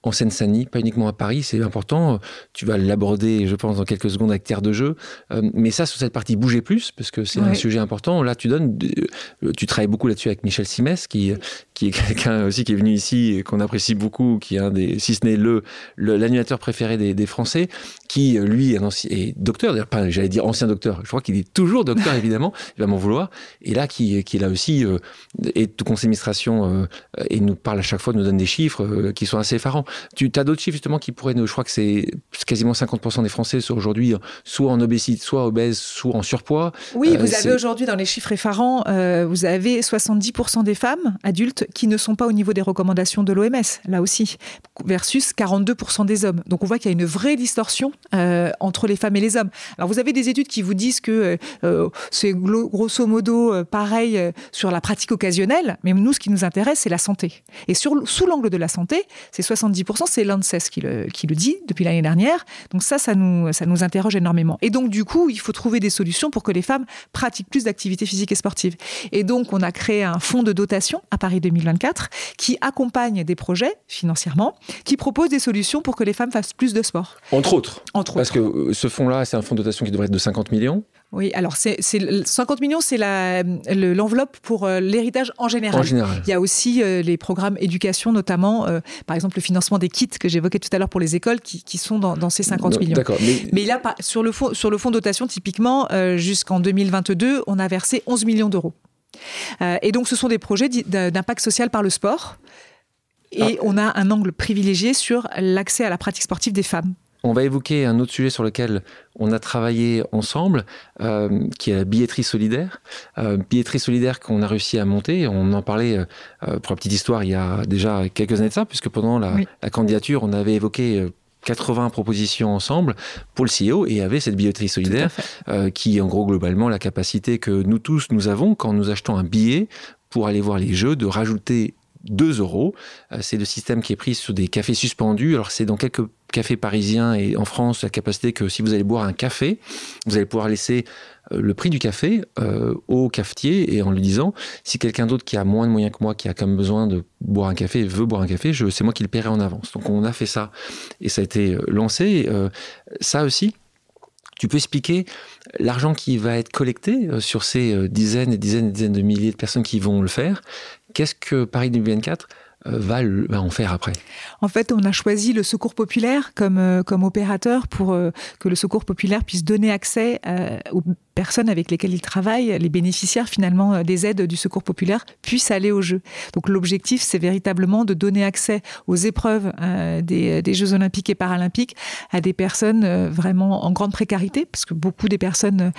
en Seine-Saint-Denis, pas uniquement à Paris, c'est important. Tu vas l'aborder, je pense, dans quelques secondes avec Terre de jeu. Euh, mais ça, sur cette partie, bouger plus, parce que c'est un sujet important. Là, tu donnes, tu travailles beaucoup là-dessus avec Michel Simès, qui, qui est quelqu'un aussi qui est venu ici et qu'on apprécie beaucoup, qui est un des, si ce n'est le, l'animateur préféré des, des, Français, qui, lui, est, est docteur, d'ailleurs, pas, j'allais dire ancien docteur. Je crois qu'il est toujours docteur, évidemment. Il va m'en vouloir. Et là, qui, qui est là aussi, euh, et tout conseil d'administration, euh, et nous parle à chaque fois, nous donne des chiffres euh, qui sont assez effarants. Tu as d'autres chiffres justement qui pourraient nous. Je crois que c'est quasiment 50% des Français sont aujourd'hui soit en obésité, soit obèses, soit en surpoids. Oui, euh, vous avez aujourd'hui dans les chiffres effarants, euh, vous avez 70% des femmes adultes qui ne sont pas au niveau des recommandations de l'OMS, là aussi, versus 42% des hommes. Donc on voit qu'il y a une vraie distorsion euh, entre les femmes et les hommes. Alors vous avez des études qui vous disent que c'est grosso modo pareil sur la pratique occasionnelle, mais nous, ce qui nous intéresse, c'est la santé. Et sur, sous l'angle de la santé, c'est 70% c'est l'ANSES qui le, qui le dit depuis l'année dernière. Donc ça, ça nous, ça nous interroge énormément. Et donc, du coup, il faut trouver des solutions pour que les femmes pratiquent plus d'activités physiques et sportives. Et donc, on a créé un fonds de dotation à Paris 2024 qui accompagne des projets financièrement, qui propose des solutions pour que les femmes fassent plus de sport. Entre autres. Entre autres. Parce que euh, ce fonds-là, c'est un fonds de dotation qui devrait être de 50 millions. Oui, alors c'est 50 millions, c'est l'enveloppe pour euh, l'héritage en général. En général. Il y a aussi euh, les programmes éducation, notamment, euh, par exemple, le financement des kits que j'évoquais tout à l'heure pour les écoles, qui, qui sont dans, dans, ces 50 millions. Mais... mais... là, sur le fond, sur le fonds dotation, typiquement, jusqu'en 2022, on a versé 11 millions d'euros. et donc, ce sont des projets d'impact social par le sport. Et ah. on a un angle privilégié sur l'accès à la pratique sportive des femmes. On va évoquer un autre sujet sur lequel on a travaillé ensemble, euh, qui est la billetterie solidaire. Euh, billetterie solidaire qu'on a réussi à monter. On en parlait, euh, pour la petite histoire, il y a déjà quelques années de ça, puisque pendant la, candidature, on avait évoqué 80 propositions ensemble pour le CEO et avait cette billetterie solidaire qui, en gros, globalement, la capacité que nous tous, nous avons quand nous achetons un billet pour aller voir les jeux, de rajouter 2 euros. C'est le système qui est pris sur des cafés suspendus. Alors, c'est dans quelques café parisien et en France la capacité que si vous allez boire un café, vous allez pouvoir laisser euh, le prix du café euh, au cafetier et en lui disant si quelqu'un d'autre qui a moins de moyens que moi, qui a comme besoin de boire un café, veut boire un café, c'est moi qui le paierai en avance. Donc on a fait ça et ça a été euh, lancé. ça aussi, tu peux expliquer l'argent qui va être collecté sur ces dizaines et dizaines et dizaines de milliers de personnes qui vont le faire. Qu'est-ce que Paris 2024 euh, va, en faire après En fait, on a choisi le Secours populaire comme, euh, opérateur pour euh, que le Secours populaire puisse donner accès aux personnes avec lesquelles il travaille, les bénéficiaires finalement des aides du Secours populaire, puissent aller au jeu. Donc l'objectif, c'est véritablement de donner accès aux épreuves des, Jeux olympiques et paralympiques à des personnes vraiment en grande précarité, parce que beaucoup des personnes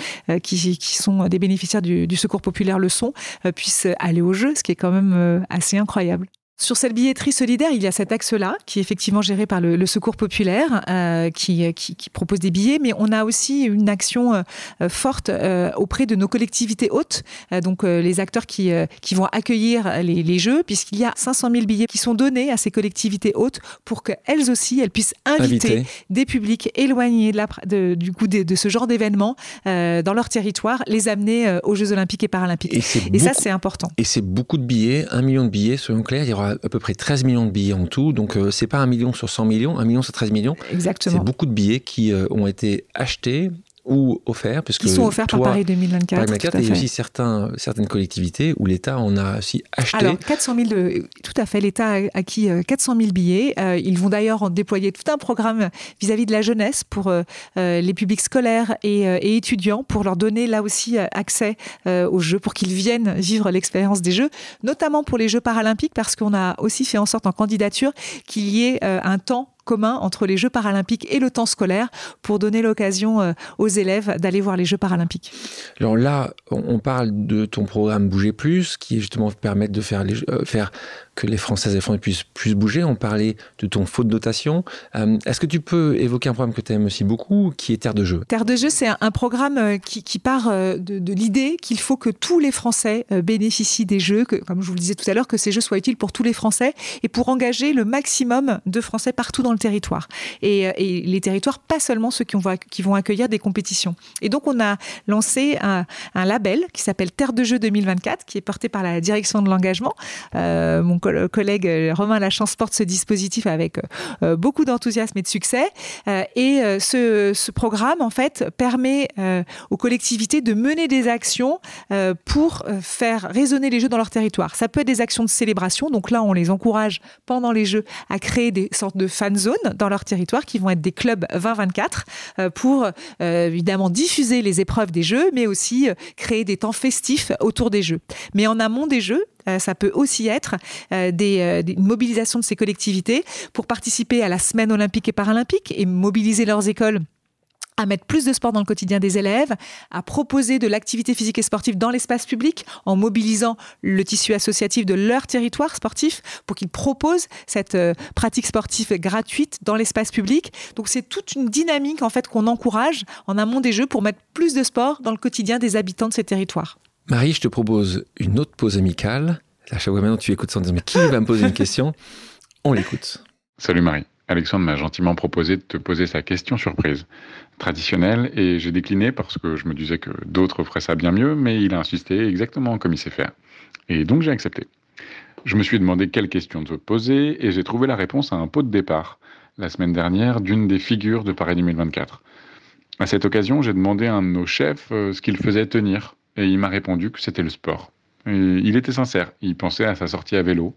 qui, qui sont des bénéficiaires du, du Secours populaire le sont, puissent aller au jeu, ce qui est quand même assez incroyable. Sur cette billetterie solidaire, il y a cet axe-là, qui est effectivement géré par le, Secours populaire, euh, qui, qui, propose des billets, mais on a aussi une action euh, forte euh, auprès de nos collectivités hautes, donc les acteurs qui, qui vont accueillir les, Jeux, puisqu'il y a 500 000 billets qui sont donnés à ces collectivités hautes pour qu'elles aussi, elles puissent inviter des publics éloignés de la, de, du coup de, ce genre d'événements dans leur territoire, les amener aux Jeux olympiques et paralympiques. Et, ça, c'est important. Et c'est beaucoup de billets, un million de billets, soyons clairs, il y aura à, peu près 13 millions de billets en tout. Donc, euh, c'est pas un million sur 100 millions, un million sur 13 millions. Exactement. C'est beaucoup de billets qui euh, ont été achetés ou offerts puisque Qui sont offerts toi, par Paris 2024. Paris 2024 tout à et il y a fait. aussi certains, certaines collectivités où l'État en a aussi acheté. Alors, 400 000 de, tout à fait, l'État a acquis euh, 400 000 billets. Euh, ils vont d'ailleurs en déployer tout un programme vis-à-vis de la jeunesse pour euh, euh, les publics scolaires et, euh, et étudiants pour leur donner là aussi euh, accès euh, aux Jeux, pour qu'ils viennent vivre l'expérience des Jeux, notamment pour les Jeux paralympiques, parce qu'on a aussi fait en sorte en candidature qu'il y ait euh, un temps commun entre les Jeux paralympiques et le temps scolaire pour donner l'occasion euh, aux élèves d'aller voir les Jeux paralympiques. Alors là, on parle de ton programme Bouger Plus, qui justement permettre de faire, les, euh, faire que les Françaises et les Français puissent plus bouger. On parlait de ton faute de dotation. Euh, Est-ce que tu peux évoquer un programme que tu aimes aussi beaucoup, qui est Terre de Jeu Terre de jeu, c'est un, programme euh, qui, part euh, de, l'idée qu'il faut que tous les Français bénéficient des jeux, que, comme je vous le disais tout à l'heure, que ces jeux soient utiles pour tous les Français et pour engager le maximum de Français partout dans le territoire. Et, les territoires, pas seulement ceux qui, ont, qui vont accueillir des compétitions. Et donc, on a lancé un, label qui s'appelle Terre de jeu 2024, qui est porté par la direction de l'engagement. Euh, collègue euh, Romain Lachance porte ce dispositif avec euh, beaucoup d'enthousiasme et de succès. Euh, et euh, ce, ce programme, en fait, permet euh, aux collectivités de mener des actions euh, pour euh, faire résonner les jeux dans leur territoire. Ça peut être des actions de célébration. Donc là, on les encourage pendant les jeux à créer des sortes de fan zones dans leur territoire qui vont être des clubs 2024 euh, pour euh, évidemment diffuser les épreuves des jeux, mais aussi euh, créer des temps festifs autour des jeux. Mais en amont des jeux, euh, ça peut aussi être euh, des, euh, des- une mobilisation de ces collectivités pour participer à la semaine olympique et paralympique et mobiliser leurs écoles à mettre plus de sport dans le quotidien des élèves, à proposer de l'activité physique et sportive dans l'espace public en mobilisant le tissu associatif de leur territoire sportif pour qu'ils proposent cette euh, pratique sportive gratuite dans l'espace public. Donc c'est toute une dynamique en fait qu'on encourage en amont des jeux pour mettre plus de sport dans le quotidien des habitants de ces territoires. Marie, je te propose une autre pause amicale. À chaque fois maintenant, tu écoutes sans dire, mais qui va me poser une question? On l'écoute. Salut Marie. Alexandre m'a gentiment proposé de te poser sa question surprise traditionnelle et j'ai décliné parce que je me disais que d'autres feraient ça bien mieux, mais il a insisté exactement comme il sait faire. Et donc j'ai accepté. Je me suis demandé quelle question te poser et j'ai trouvé la réponse à un pot de départ la semaine dernière d'une des figures de Paris 2024. À cette occasion, j'ai demandé à un de nos chefs euh, ce qu'il faisait tenir et il m'a répondu que c'était le sport. Et il était sincère, il pensait à sa sortie à vélo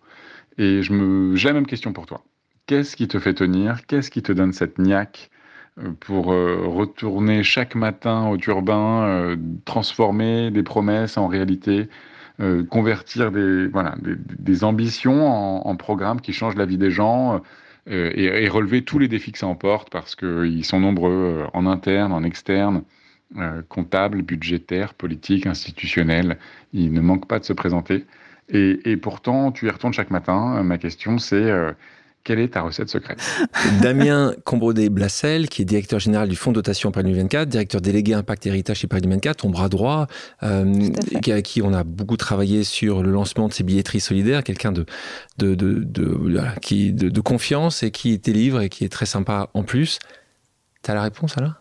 et je me j'ai la même question pour toi. Qu'est-ce qui te fait tenir? Qu'est-ce qui te donne cette niaque euh, pour euh, retourner chaque matin au turbin, euh, transformer des promesses en réalité, convertir des, voilà, des, ambitions en, programmes qui changent la vie des gens et, et, relever tous les défis que ça emporte parce qu'ils sont nombreux en interne, en externe, euh, comptables, budgétaires, politiques, institutionnels. Ils ne manquent pas de se présenter. Et, et pourtant, tu y retournes chaque matin. Ma question, c'est euh, quelle est ta recette secrète? Damien Combrodet-Blassel, qui est directeur général du Fonds de dotation Paris 2024, directeur délégué Impact Héritage chez Paris 2024, ton bras droit, euh, à, qui on a beaucoup travaillé sur le lancement de ces billetteries solidaires, quelqu'un de, de, de, de, qui, de, de confiance et qui tes livres et qui est très sympa en plus. Tu as la réponse alors?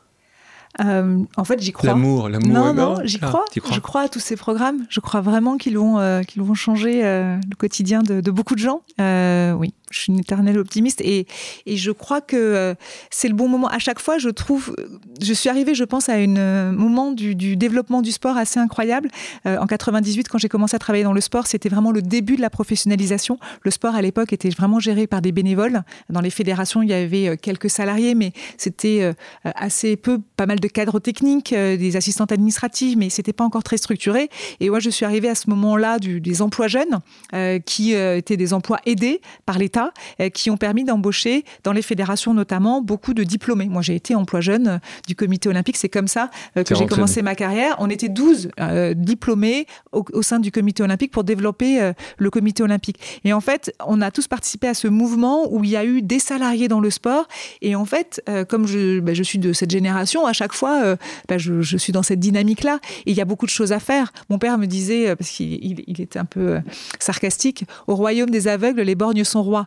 Euh, en fait, j'y crois. L'amour, l'amour. Non, non, j'y ah, crois. crois. Je crois à tous ces programmes. Je crois vraiment qu'ils vont, euh, qu'ils vont changer euh, le quotidien de, de, beaucoup de gens. Euh, oui, je suis une éternelle optimiste et, et je crois que euh, c'est le bon moment. À chaque fois, je trouve, je suis arrivée, je pense, à un moment du, développement du sport assez incroyable. Euh, en 98, quand j'ai commencé à travailler dans le sport, c'était vraiment le début de la professionnalisation. Le sport à l'époque était vraiment géré par des bénévoles. Dans les fédérations, il y avait euh, quelques salariés, mais c'était euh, assez peu, pas mal de cadres techniques, euh, des assistantes administratives, mais c'était pas encore très structuré. Et moi, je suis arrivée à ce moment-là des emplois jeunes, euh, qui étaient des emplois aidés par l'État, euh, qui ont permis d'embaucher dans les fédérations notamment beaucoup de diplômés. Moi, j'ai été emploi jeune euh, du comité olympique. C'est comme ça euh, que j'ai commencé ma carrière. On était 12 euh, diplômés au, au, sein du comité olympique pour développer euh, le comité olympique. Et en fait, on a tous participé à ce mouvement où il y a eu des salariés dans le sport. Et en fait, euh, comme je, bah, je, suis de cette génération, à chaque fois, bah, je, je, suis dans cette dynamique-là. Et il y a beaucoup de choses à faire. Mon père me disait, parce qu'il il, il était un peu sarcastique, au royaume des aveugles, les borgnes sont rois.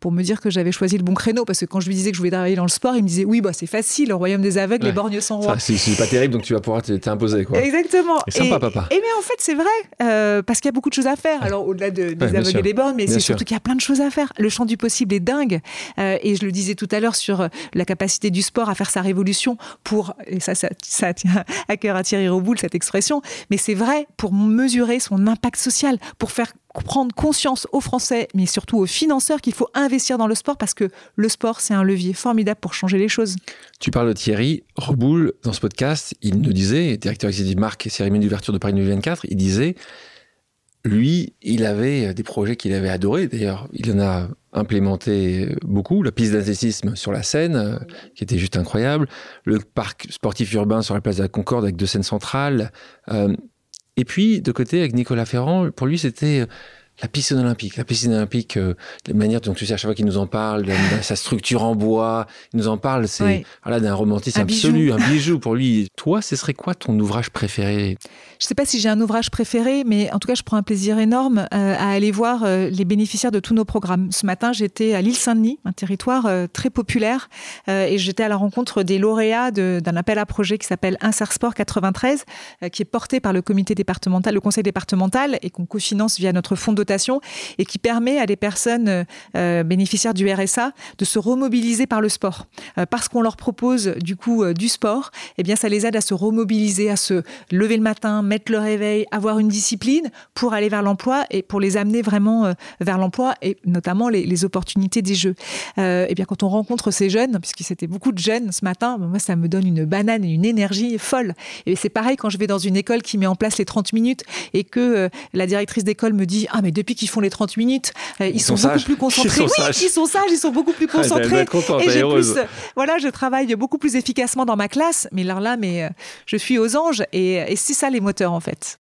pour me dire que j'avais choisi le bon créneau. Parce que quand je lui disais que je voulais travailler dans le sport, il me disait oui, bah, c'est facile, au royaume des aveugles, les borgnes sont rois. C'est pas terrible, donc tu vas pouvoir t'imposer. Exactement. Et sympa, papa. Et mais en fait, c'est vrai, euh, parce qu'il y a beaucoup de choses à faire. Alors, au-delà de, des aveugles et des bornes, mais c'est surtout qu'il y a plein de choses à faire. Le champ du possible est dingue. Euh, et je le disais tout à l'heure sur euh, la capacité du sport à faire sa révolution pour, et ça, ça, ça tient à cœur à Thierry Roboul, cette expression, mais c'est vrai pour mesurer son impact social, pour faire prendre conscience aux Français, mais surtout aux financeurs, qu'il faut investir dans le sport parce que le sport, c'est un levier formidable pour changer les choses. Tu parles de Thierry Reboul dans ce podcast. Il nous disait, directeur exécutif marque et cérémonie d'ouverture de Paris 2024, il disait, lui, il avait des projets qu'il avait adorés. D'ailleurs, il en a implémenté beaucoup. La piste d'athlétisme sur la Seine, qui était juste incroyable. Le parc sportif urbain sur la place de la Concorde avec deux scènes centrales. Euh, et puis, de côté, avec Nicolas Ferrand, pour lui, c'était la piscine olympique. La piscine olympique, euh, la manière dont tu sais à chaque fois qu'il nous en parle, de, sa structure en bois, il nous en parle, c'est voilà, d'un romantisme absolu, un bijou pour lui. Toi, ce serait quoi ton ouvrage préféré? Je ne sais pas si j'ai un ouvrage préféré, mais en tout cas, je prends un plaisir énorme euh, à aller voir euh, les bénéficiaires de tous nos programmes. Ce matin, j'étais à l'île Saint-Denis, un territoire très populaire, et j'étais à la rencontre des lauréats d'un appel à projet qui s'appelle Insert Sport 93, qui est porté par le comité départemental, le conseil départemental, et qu'on cofinance via notre fonds de et qui permet à des personnes euh, bénéficiaires du RSA de se remobiliser par le sport. Euh, parce qu'on leur propose du coup euh, du sport, eh bien ça les aide à se remobiliser, à se lever le matin, mettre le réveil, avoir une discipline pour aller vers l'emploi et pour les amener vraiment vers l'emploi et notamment les, opportunités des jeux. eh bien quand on rencontre ces jeunes, puisque c'était beaucoup de jeunes ce matin, moi ça me donne une banane et une énergie folle. Et c'est pareil quand je vais dans une école qui met en place les 30 minutes et que la directrice d'école me dit ah mais depuis qu'ils font les 30 minutes, euh, ils, sont, beaucoup plus concentrés. Ils sont oui, ils sont sages, ils sont beaucoup plus ah, concentrés. et plus, voilà, je travaille beaucoup plus efficacement dans ma classe. Mais là, là, mais euh, je suis aux anges et, et c'est ça les moteurs en fait.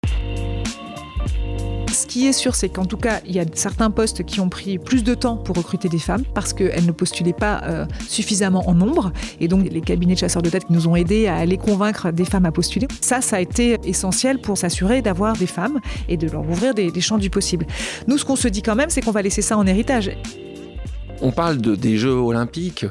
Ce qui est sûr, c'est qu'en tout cas, il y a certains postes qui ont pris plus de temps pour recruter des femmes parce qu'elles ne postulaient pas euh, suffisamment en nombre. Et donc, les cabinets de chasseurs de tête qui nous ont aidés à aller convaincre des femmes à postuler. Ça, ça a été essentiel pour s'assurer d'avoir des femmes et de leur ouvrir des, champs du possible. Nous, ce qu'on se dit quand même, c'est qu'on va laisser ça en héritage. On parle de, des Jeux olympiques,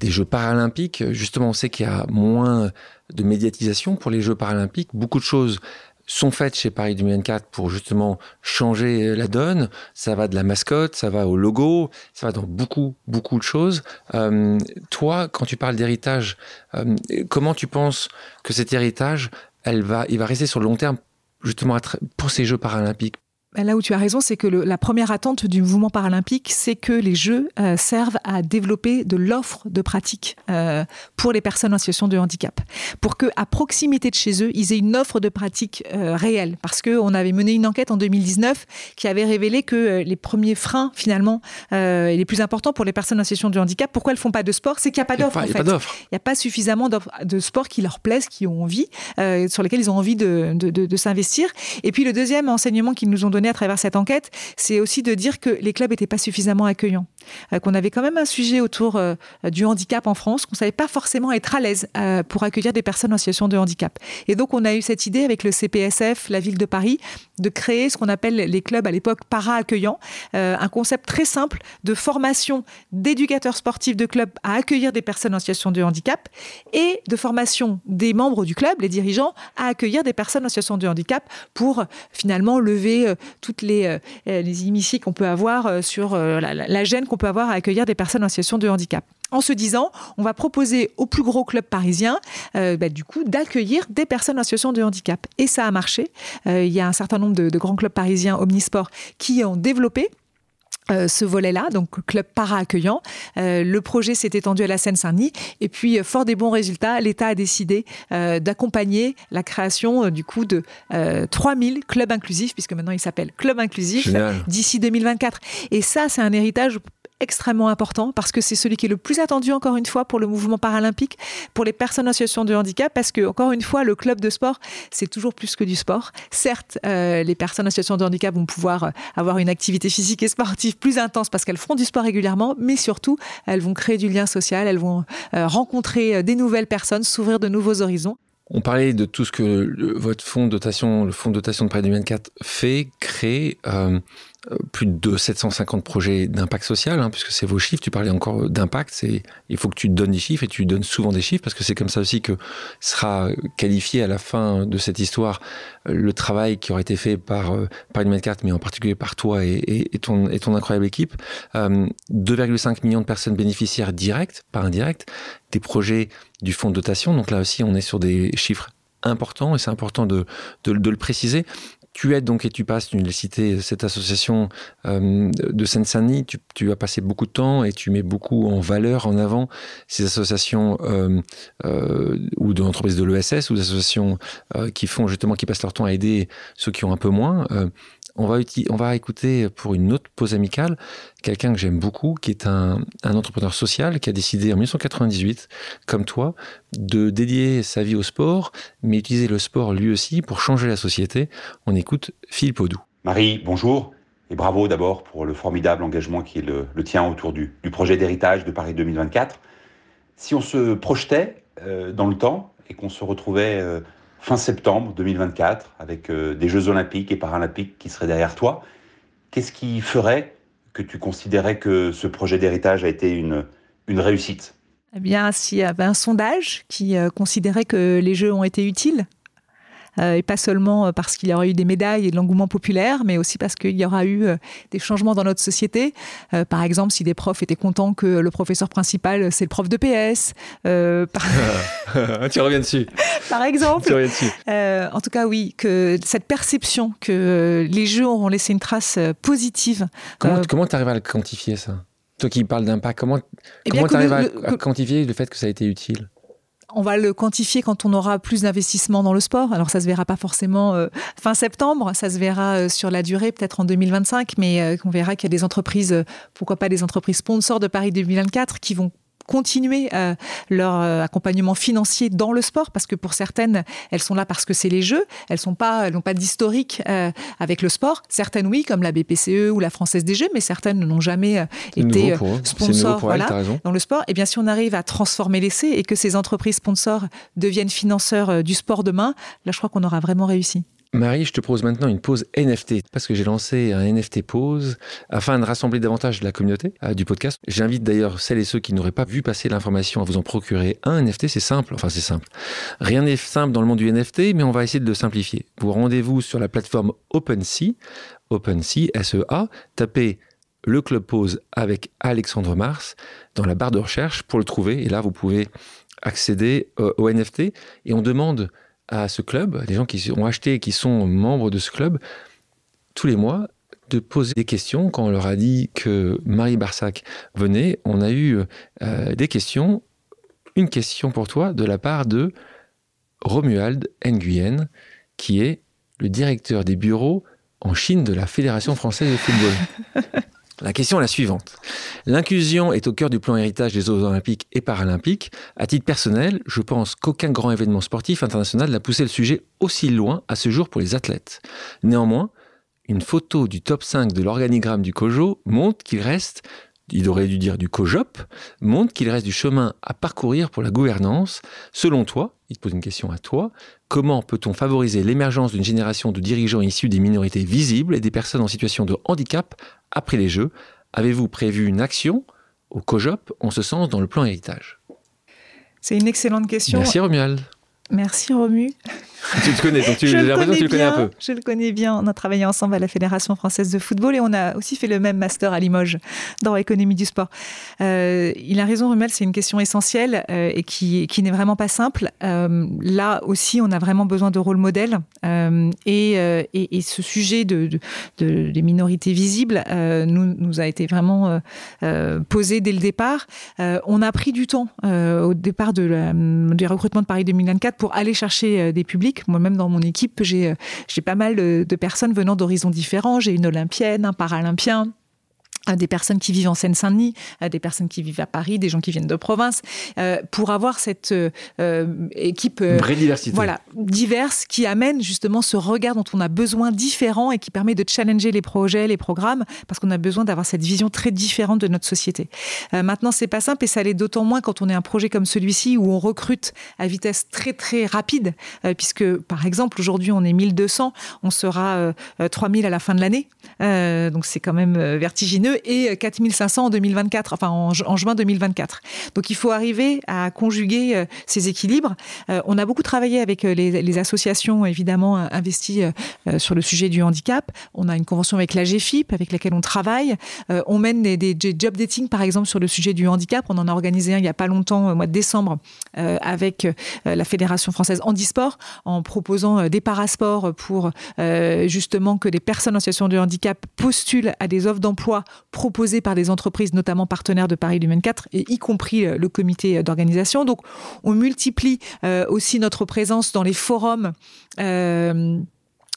des Jeux paralympiques. Justement, on sait qu'il y a moins de médiatisation pour les Jeux paralympiques. Beaucoup de choses sont faites chez Paris 2024 pour justement changer la donne. Ça va de la mascotte, ça va au logo, ça va dans beaucoup, beaucoup de choses. Euh, toi, quand tu parles d'héritage, euh, comment tu penses que cet héritage, elle va, il va rester sur le long terme justement pour ces Jeux paralympiques? Là où tu as raison, c'est que la première attente du mouvement paralympique, c'est que les Jeux euh, servent à développer de l'offre de pratique euh, pour les personnes en situation de handicap, pour que à proximité de chez eux, ils aient une offre de pratique euh, réelle. Parce que on avait mené une enquête en 2019 qui avait révélé que les premiers freins finalement les plus importants pour les personnes en situation de handicap, pourquoi elles font pas de sport, c'est qu'il n'y a pas d'offre. Il n'y a, pas suffisamment de sport qui leur plaisent, qui ont envie, sur lesquels ils ont envie de, de, de, de s'investir. Et puis le deuxième enseignement qu'ils nous ont donné à travers cette enquête, c'est aussi de dire que les clubs n'étaient pas suffisamment accueillants, qu'on avait quand même un sujet autour euh, du handicap en France, qu'on savait pas forcément être à l'aise euh, pour accueillir des personnes en situation de handicap. Et donc on a eu cette idée avec le CPSF, la ville de Paris, de créer ce qu'on appelle les clubs à l'époque para-accueillants, un concept très simple de formation d'éducateurs sportifs de clubs à accueillir des personnes en situation de handicap et de formation des membres du club, les dirigeants, à accueillir des personnes en situation de handicap pour finalement lever toutes les, euh, les qu'on peut avoir euh, sur euh, la, gêne qu'on peut avoir à accueillir des personnes en situation de handicap en se disant, on va proposer aux plus gros clubs parisiens, bah, du coup, d'accueillir des personnes en situation de handicap. Et ça a marché. il y a un certain nombre de, de grands clubs parisiens omnisport qui ont développé euh, ce volet-là, donc club para-accueillant. Euh, le projet s'est étendu à la Seine-Saint-Denis et puis, euh, fort des bons résultats, l'État a décidé d'accompagner la création du coup de 3000 clubs inclusifs, puisque maintenant il s'appelle Club Inclusif, d'ici 2024. Et ça, c'est un héritage extrêmement important parce que c'est celui qui est le plus attendu encore une fois pour le mouvement paralympique, pour les personnes en situation de handicap, parce que encore une fois, le club de sport, c'est toujours plus que du sport. Certes, euh, les personnes en situation de handicap vont pouvoir euh, avoir une activité physique et sportive plus intense parce qu'elles font du sport régulièrement, mais surtout, elles vont créer du lien social, elles vont euh, rencontrer des nouvelles personnes, s'ouvrir de nouveaux horizons. On parlait de tout ce que votre fonds de dotation, le fonds de dotation de près du 24 fait, crée. Plus de 750 projets d'impact social, hein, puisque c'est vos chiffres. Tu parlais encore d'impact. Il faut que tu donnes des chiffres et tu donnes souvent des chiffres parce que c'est comme ça aussi que sera qualifié à la fin de cette histoire le travail qui aurait été fait par euh, par une carte, mais en particulier par toi et, ton, et ton incroyable équipe. 2,5 euh, millions de personnes bénéficiaires directes, pas indirectes, des projets du fonds de dotation. Donc là aussi, on est sur des chiffres importants et c'est important de, de le préciser tu aides donc et tu passes, tu l'as cité, cette association euh, de Seine-Saint-Denis, tu, as passé beaucoup de temps et tu mets beaucoup en valeur, en avant ces associations euh, euh, ou de l'entreprise de l'ESS ou d'associations qui font justement, qui passent leur temps à aider ceux qui ont un peu moins. On va, on va écouter pour une autre pause amicale quelqu'un que j'aime beaucoup, qui est un, entrepreneur social qui a décidé en 1998, comme toi, de dédier sa vie au sport, mais utiliser le sport lui aussi pour changer la société. On écoute Philippe Audou. Marie, bonjour. Et bravo d'abord pour le formidable engagement qui est le, tien autour du, projet d'héritage de Paris 2024. Si on se projetait euh, dans le temps et qu'on se retrouvait euh, fin septembre 2024, avec euh, des Jeux olympiques et paralympiques qui seraient derrière toi. Qu'est-ce qui ferait que tu considérais que ce projet d'héritage a été une, une réussite? Eh bien, s'il y avait un sondage qui euh, considérait que les Jeux ont été utiles, et pas seulement euh, parce qu'il y aura eu des médailles et de l'engouement populaire, mais aussi parce qu'il y aura eu euh, des changements dans notre société. par exemple, si des profs étaient contents que le professeur principal, c'est le prof de PS. par... tu reviens dessus. par exemple. Tu reviens dessus. en tout cas, oui, que cette perception que les jeux auront laissé une trace positive. Comment tu arrives à le quantifier, ça? Toi qui parles d'impact, comment eh tu arrives à, quantifier le fait que ça a été utile? On va le quantifier quand on aura plus d'investissement dans le sport. Alors ça se verra pas forcément euh, fin septembre, ça se verra euh, sur la durée, peut-être en 2025, mais euh, on verra qu'il y a des entreprises, pourquoi pas des entreprises sponsors de Paris 2024 qui vont continuer euh, leur euh, accompagnement financier dans le sport parce que pour certaines, elles sont là parce que c'est les jeux. Elles sont pas, elles n'ont pas d'historique euh, avec le sport. Certaines oui, comme la BPCE ou la Française des Jeux, mais certaines n'ont jamais été sponsors dans le sport. Et bien si on arrive à transformer l'essai et que ces entreprises sponsors deviennent financeurs du sport demain, là je crois qu'on aura vraiment réussi. Marie, je te propose maintenant une pause NFT parce que j'ai lancé un NFT pause afin de rassembler davantage la communauté euh, du podcast. J'invite d'ailleurs celles et ceux qui n'auraient pas vu passer l'information à vous en procurer un NFT. C'est simple, enfin c'est simple. Rien n'est simple dans le monde du NFT, mais on va essayer de le simplifier. Vous rendez-vous sur la plateforme OpenSea, OpenSea, S-E-A, tapez le club pause avec Alexandre Mars dans la barre de recherche pour le trouver. Et là, vous pouvez accéder euh, au NFT et on demande à ce club, les gens qui ont acheté et qui sont membres de ce club, tous les mois, de poser des questions. Quand on leur a dit que Marie Barsac venait, on a eu euh, des questions. Une question pour toi de la part de Romuald Nguyen, qui est le directeur des bureaux en Chine de la Fédération française de football. La question est la suivante. L'inclusion est au cœur du plan héritage des Jeux olympiques et paralympiques. À titre personnel, je pense qu'aucun grand événement sportif international n'a poussé le sujet aussi loin à ce jour pour les athlètes. Néanmoins, une photo du top 5 de l'organigramme du COJO montre qu'il reste, il aurait dû dire du COJOP, montre qu'il reste du chemin à parcourir pour la gouvernance. Selon toi, il te pose une question à toi, comment peut-on favoriser l'émergence d'une génération de dirigeants issus des minorités visibles et des personnes en situation de handicap après les Jeux? Avez-vous prévu une action au COJOP en ce sens dans le plan héritage? C'est une excellente question. Merci Romuald. Merci Romu. tu te connais, donc tu, j'ai l'impression que tu le connais un peu. Je le connais bien. On a travaillé ensemble à la Fédération française de football et on a aussi fait le même master à Limoges dans l'économie du sport. Euh, il a raison, Rumel, c'est une question essentielle euh, et qui, qui n'est vraiment pas simple. Euh, là aussi, on a vraiment besoin de rôle modèle et, et, ce sujet de, de, des minorités visibles nous, nous a été vraiment posé dès le départ. on a pris du temps au départ de la, du recrutement de Paris 2024 pour aller chercher des publics moi-même, dans mon équipe, j'ai euh, pas mal de personnes venant d'horizons différents. J'ai une olympienne, un paralympien, des personnes qui vivent en Seine-Saint-Denis, des personnes qui vivent à Paris, des gens qui viennent de province, euh, pour avoir cette euh, équipe euh, vraie diversité. voilà, diverse qui amène justement ce regard dont on a besoin différent et qui permet de challenger les projets, les programmes, parce qu'on a besoin d'avoir cette vision très différente de notre société. maintenant, c'est pas simple et ça l'est d'autant moins quand on est un projet comme celui-ci où on recrute à vitesse très très rapide, puisque par exemple aujourd'hui on est 1200, on sera 3000 à la fin de l'année, donc c'est quand même vertigineux et 4500 en 2024, enfin en, juin 2024. Donc il faut arriver à conjuguer euh, ces équilibres. Euh, on a beaucoup travaillé avec euh, les, associations évidemment investies sur le sujet du handicap. On a une convention avec la GFIP avec laquelle on travaille. on mène des, job dating par exemple sur le sujet du handicap. On en a organisé un il n'y a pas longtemps, au mois de décembre, avec la Fédération française handisport en proposant des parasports pour justement que des personnes en situation de handicap postulent à des offres d'emploi proposés par des entreprises, notamment partenaires de Paris 2024, et y compris euh, le comité d'organisation. Donc, on multiplie euh, aussi notre présence dans les forums. Euh,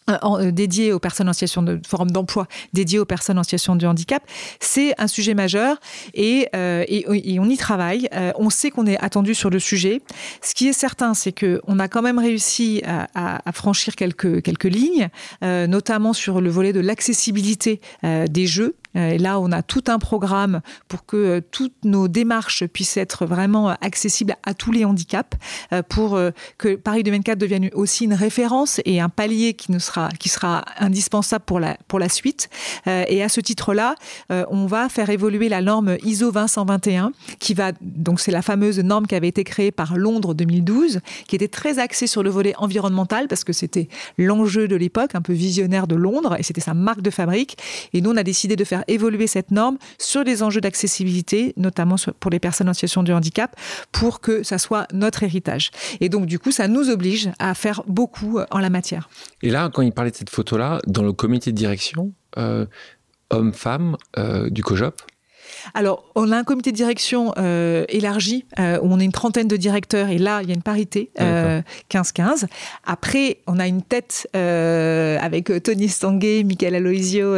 euh, dédié aux personnes en situation de d'emploi dédié aux personnes en situation de handicap, c'est un sujet majeur et, euh, et, on y travaille. Euh, on sait qu'on est attendu sur le sujet. Ce qui est certain, c'est que on a quand même réussi à, à, franchir quelques quelques lignes, notamment sur le volet de l'accessibilité des jeux. Et là, on a tout un programme pour que toutes nos démarches puissent être vraiment accessibles à tous les handicaps, pour que Paris 2024 devienne aussi une référence et un palier qui sera indispensable pour la, pour la suite. Euh, et à ce titre-là, euh, on va faire évoluer la norme ISO 20121, qui va, donc c'est la fameuse norme qui avait été créée par Londres 2012, qui était très axée sur le volet environnemental, parce que c'était l'enjeu de l'époque, un peu visionnaire de Londres, et c'était sa marque de fabrique. Et nous, on a décidé de faire évoluer cette norme sur les enjeux d'accessibilité, notamment pour les personnes en situation de handicap, pour que ça soit notre héritage. Et donc, du coup, ça nous oblige à faire beaucoup en la matière. Et là, quand il parlait de cette photo-là, dans le comité de direction, euh, homme-femme euh, du COJOP, alors, on a un comité de direction euh, élargi, euh, où on est une trentaine de directeurs, et là, il y a une parité, 15-15. Euh, Après, on a une tête avec Tony Stanguet, Michael Aloisio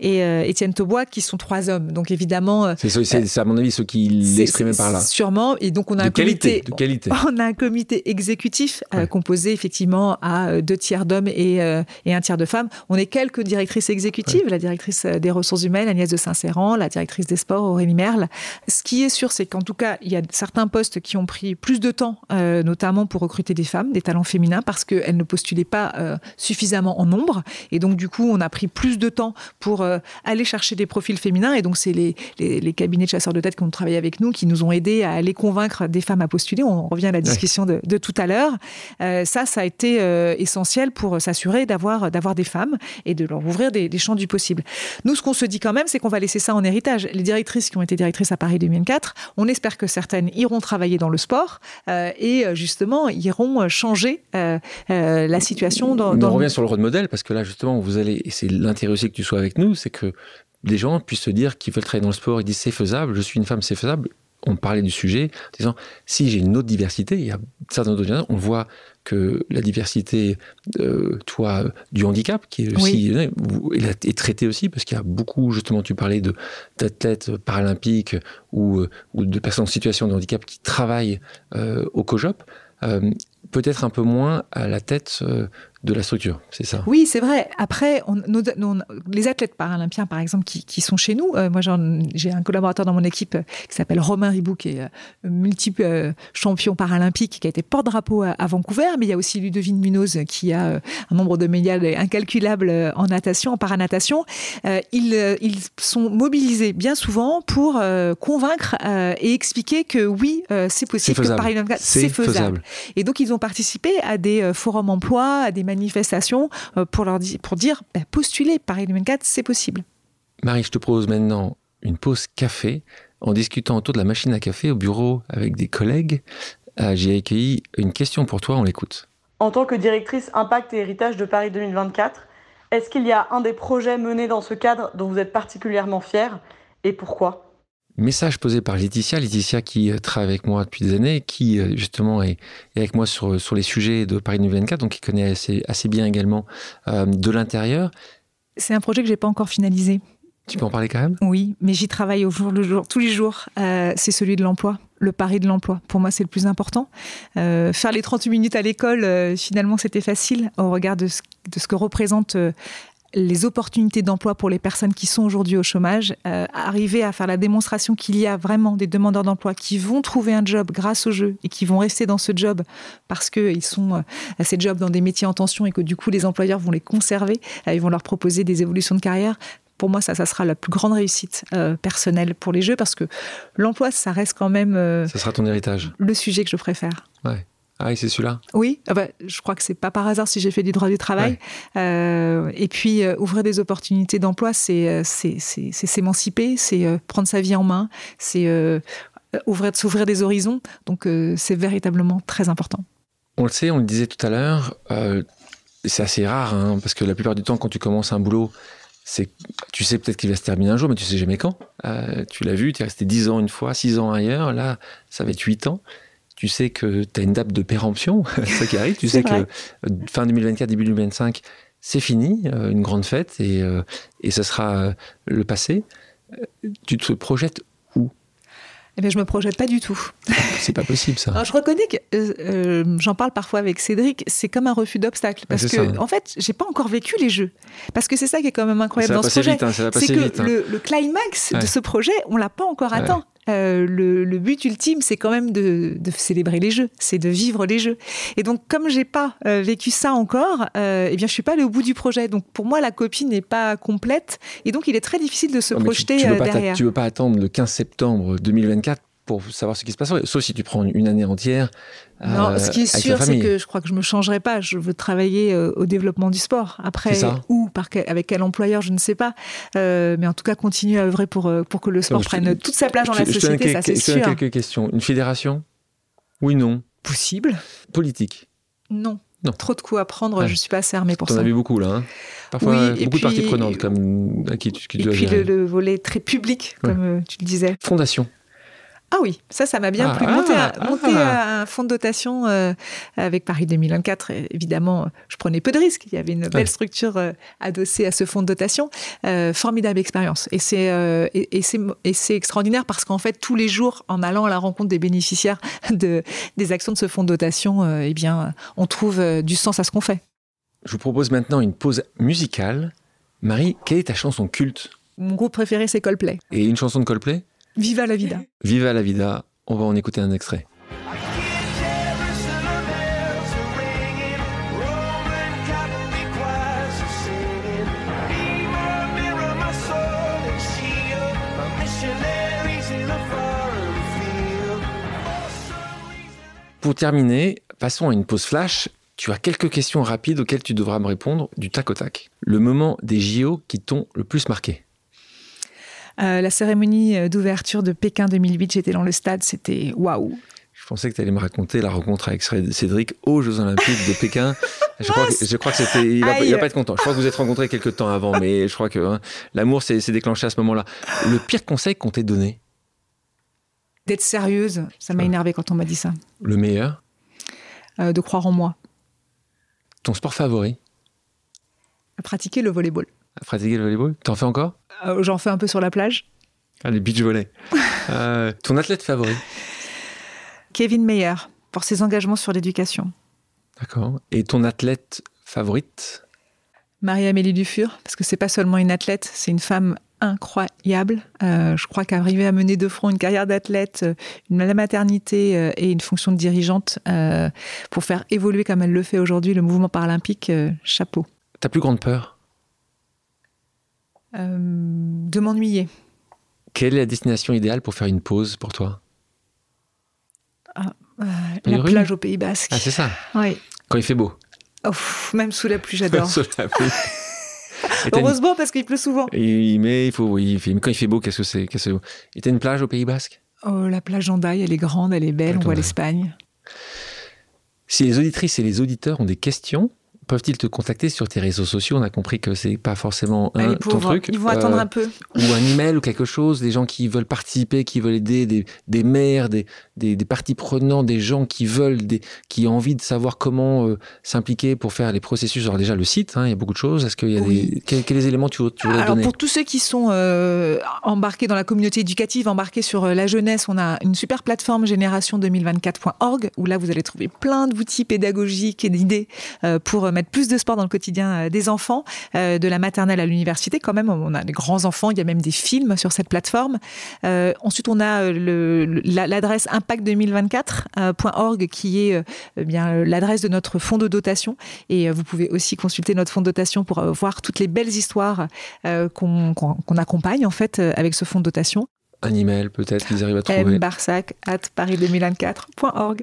et Étienne Taubois, qui sont trois hommes. Donc, évidemment... C'est à mon avis ceux qui l'exprimaient par là. Sûrement. Et donc, on a un qualité, comité... De qualité. On a un comité exécutif composé, effectivement, à deux tiers d'hommes et, et, un tiers de femmes. On est quelques directrices exécutives, la directrice des ressources humaines, Agnès de Saint-Céran, la directrice des sports, Aurélie Merle. Ce qui est sûr, c'est qu'en tout cas, il y a certains postes qui ont pris plus de temps, euh, notamment pour recruter des femmes, des talents féminins, parce qu'elles ne postulaient pas euh, suffisamment en nombre. Et donc, du coup, on a pris plus de temps pour euh, aller chercher des profils féminins. Et donc, c'est les, les, cabinets de chasseurs de tête qui ont travaillé avec nous, qui nous ont aidés à aller convaincre des femmes à postuler. On revient à la discussion de, de, tout à l'heure. ça, ça a été essentiel pour s'assurer d'avoir d'avoir des femmes et de leur ouvrir des, des champs du possible. Nous, ce qu'on se dit quand même, c'est qu'on va laisser ça en héritage. Les directrices qui ont été directrices à Paris 2004. On espère que certaines iront travailler dans le sport euh, et euh, justement iront euh, changer la situation. Dans, on revient sur le rôle modèle parce que là justement vous allez et c'est l'intérêt aussi que tu sois avec nous, c'est que les gens puissent se dire qu'ils veulent travailler dans le sport, ils disent c'est faisable, je suis une femme, c'est faisable on parlait du sujet, en disant si j'ai une autre diversité, il y a certains autres on voit que la diversité, euh, toi, du handicap, qui est aussi est traitée aussi parce qu'il y a beaucoup, justement, tu parlais d'athlètes paralympiques ou, euh, ou, de personnes en situation de handicap qui travaillent euh, au COJOP. peut-être un peu moins à la tête de la structure, c'est ça? Oui, c'est vrai. Après, on, les athlètes paralympiens, par exemple, qui, sont chez nous, euh, moi j'ai un collaborateur dans mon équipe euh, qui s'appelle Romain Ribou, qui est euh, multiple champion paralympique, qui a été porte-drapeau à, Vancouver, mais il y a aussi Ludovine Munoz, qui a un nombre de médias incalculable en natation, en paranatation. Ils, ils, sont mobilisés bien souvent pour convaincre et expliquer que oui, c'est possible, que Paris c'est faisable. faisable. Et donc, ils ont participé à des forums emploi, à des manifestation euh, pour, leur pour dire bah, postuler Paris 2024, c'est possible. Marie, je te propose maintenant une pause café en discutant autour de la machine à café au bureau avec des collègues. Euh, j'ai accueilli une question pour toi, on l'écoute. En tant que directrice Impact et Héritage de Paris 2024, est-ce qu'il y a un des projets menés dans ce cadre dont vous êtes particulièrement fier et pourquoi? Message posé par Laetitia, Laetitia qui euh, travaille avec moi depuis des années, qui euh, justement est, avec moi sur, sur les sujets de Paris 2024, donc qui connaît assez, assez bien également euh, de l'intérieur. C'est un projet que j'ai pas encore finalisé. Tu peux en parler quand même? Oui, mais j'y travaille au jour le jour, tous les jours. Euh, c'est celui de l'emploi, le pari de l'emploi. Pour moi, c'est le plus important. Euh, faire les 38 minutes à l'école, euh, finalement, c'était facile au regard de ce, de ce que représentent euh, les opportunités d'emploi pour les personnes qui sont aujourd'hui au chômage. Euh, arriver à faire la démonstration qu'il y a vraiment des demandeurs d'emploi qui vont trouver un job grâce au jeu et qui vont rester dans ce job parce qu'ils sont euh, à ces jobs dans des métiers en tension et que du coup, les employeurs vont les conserver, euh, ils vont leur proposer des évolutions de carrière pour moi, ça, ça sera la plus grande réussite personnelle pour les jeux parce que l'emploi, ça reste quand même Ça sera ton héritage. le sujet que je préfère. Ouais. Ah oui, c'est celui-là. Oui, ah bah, je crois que c'est pas par hasard si j'ai fait du droit du travail. Euh, et puis, euh, ouvrir des opportunités d'emploi, c'est euh, s'émanciper, c'est prendre sa vie en main, c'est ouvrir, s'ouvrir des horizons. Donc, c'est véritablement très important. On le sait, on le disait tout à l'heure, c'est assez rare, hein, parce que la plupart du temps, quand tu commences un boulot, c'est, tu sais peut-être qu'il va se terminer un jour, mais tu sais jamais quand. Euh, tu l'as vu, tu es resté 10 ans une fois, 6 ans ailleurs, là, ça va être 8 ans. Tu sais que tu as une date de péremption, ça qui arrive. Tu sais vrai. que euh, fin 2024, début 2025, c'est fini, euh, une grande fête, et, euh, et ce sera le passé. Tu te projettes où? Eh bien, je me projette pas du tout. C'est pas possible, ça. Alors, je reconnais que euh, j'en parle parfois avec Cédric, c'est comme un refus d'obstacle. Parce que, ça. en fait, j'ai pas encore vécu les jeux. Parce que c'est ça qui est quand même incroyable ça va dans ce projet. hein, c'est que hein. le, le climax Ouais. de ce projet, on l'a pas encore Ouais. atteint. Euh, le, le but ultime, c'est quand même de, de célébrer les jeux, c'est de vivre les jeux. Et donc, comme j'ai pas euh, vécu ça encore, euh, eh bien, je suis pas allée au bout du projet. Donc, pour moi, la copie n'est pas complète, et donc il est très difficile de se Non, tu- projeter tu, euh, t'a- derrière. tu veux pas attendre le 15 septembre 2024 pour savoir ce qui se passe. Sauf si tu prends une année entière. Non, euh, ce qui est sûr, c'est que je crois que je me changerai pas. Je veux travailler euh, au développement du sport. Après, où, par quel- avec quel employeur, je ne sais pas. Euh, mais en tout cas, continuer à œuvrer pour, euh, pour que le sport Donc, je te- prenne toute sa place dans Je- la je société, ça c'est je te donne sûr. quelques questions. Une fédération? Oui, non. Possible Politique? Non. Non. Trop de coups à prendre, Ouais. je suis pas assez armée pour T'en ça. as vu beaucoup là. hein Parfois, Oui, beaucoup de parties prenantes comme à qui tu, qui Et dois puis le, le volet très public, comme euh, tu le disais. Fondation. Ah oui, ça, ça m'a bien Ah, plu. ah, Monter, un, ah. monter un fonds de dotation euh, avec Paris 2024, euh, évidemment, je prenais peu de risques. Il y avait une belle structure euh, adossée à ce fonds de dotation. Euh, formidable expérience. Et c'est et, et c'est extraordinaire parce qu'en fait, tous les jours, en allant à la rencontre des bénéficiaires de, des actions de ce fonds de dotation, eh bien, on trouve du sens à ce qu'on fait. Je vous propose maintenant une pause musicale. Marie, quelle est ta chanson culte? Mon groupe préféré, c'est Coldplay. Et une chanson de Coldplay? Viva la vida. Viva la vida. On va en écouter un extrait. Pour terminer, passons à une pause flash. Tu as quelques questions rapides auxquelles tu devras me répondre du tac au tac. Le moment des JO qui t'ont le plus marqué Euh, la cérémonie euh, d'ouverture de Pékin 2008, j'étais dans le stade, c'était waouh. Je pensais que tu allais me raconter la rencontre avec Cédric aux Jeux Olympiques de Pékin. Je crois, que, je crois que c'était. Il va, il va Aïe. pas être content. Je crois que vous êtes rencontrés quelques temps avant, mais je crois que hein, l'amour s'est déclenché à ce moment-là. Le pire conseil qu'on t'ait donné, D'être sérieuse, ça m'a énervé quand on m'a dit ça. le meilleur, Euh, de croire en moi. ton sport favori, pratiquer le volleyball. À pratiquer le volleyball T'en fais encore? Euh, J'en fais un peu sur la plage. Ah, les beach volley. Euh, ton athlète favori? Kevin Meyer, pour ses engagements sur l'éducation. D'accord. Et ton athlète favorite? Marie-Amélie Dufur, parce que c'est pas seulement une athlète, c'est une femme incroyable. Euh, je crois qu'arriver à mener de front une carrière d'athlète, euh, une la maternité euh, et une fonction de dirigeante euh, pour faire évoluer comme elle le fait aujourd'hui le mouvement paralympique, chapeau. Ta plus grande peur? De m'ennuyer. Quelle est la destination idéale pour faire une pause pour toi? Euh, Les la plage au Pays Basque. Ah, c'est ça. Oui. Quand il fait beau. Même sous la pluie, j'adore. Sous la pluie. T'as une- Heureusement parce qu'il pleut souvent. Et- mais il faut, oui, il fait- mais quand il fait beau, qu'est-ce que c'est? Qu'est-ce que... Et t'as une plage au Pays Basque? Oh, la plage d'Andaille, elle est grande, elle est belle, Ah, on voit l'Espagne. Si les auditrices et les auditeurs ont des questions, peuvent-ils te contacter sur tes réseaux sociaux? On a compris que c'est pas forcément un, Allez, ton truc. Ils vont attendre Euh, un peu. ou un email ou quelque chose, des gens qui veulent participer, qui veulent aider, des, des maires, des, des, des parties prenantes, des gens qui veulent, des, qui ont envie de savoir comment euh, s'impliquer pour faire les processus. Alors déjà le site, hein, il y a beaucoup de choses. Est-ce qu'il y a Oui. des quels, quels éléments tu, tu Alors donner? pour tous ceux qui sont euh, embarqués dans la communauté éducative, embarqués sur la jeunesse, on a une super plateforme génération2024.org où là vous allez trouver plein d'outils pédagogiques et d'idées pour euh, mettre plus de sport dans le quotidien euh, des enfants, euh, de la maternelle à l'université quand même. On a des grands enfants, il y a même des films sur cette plateforme. Euh, ensuite on a l'adresse impact2024.org qui est eh bien l'adresse de notre fonds de dotation et vous pouvez aussi consulter notre fonds de dotation pour voir toutes les belles histoires qu'on accompagne en fait avec ce fonds de dotation. Un email peut-être qu'ils arrivent à trouver. mbarsac at paris2024.org.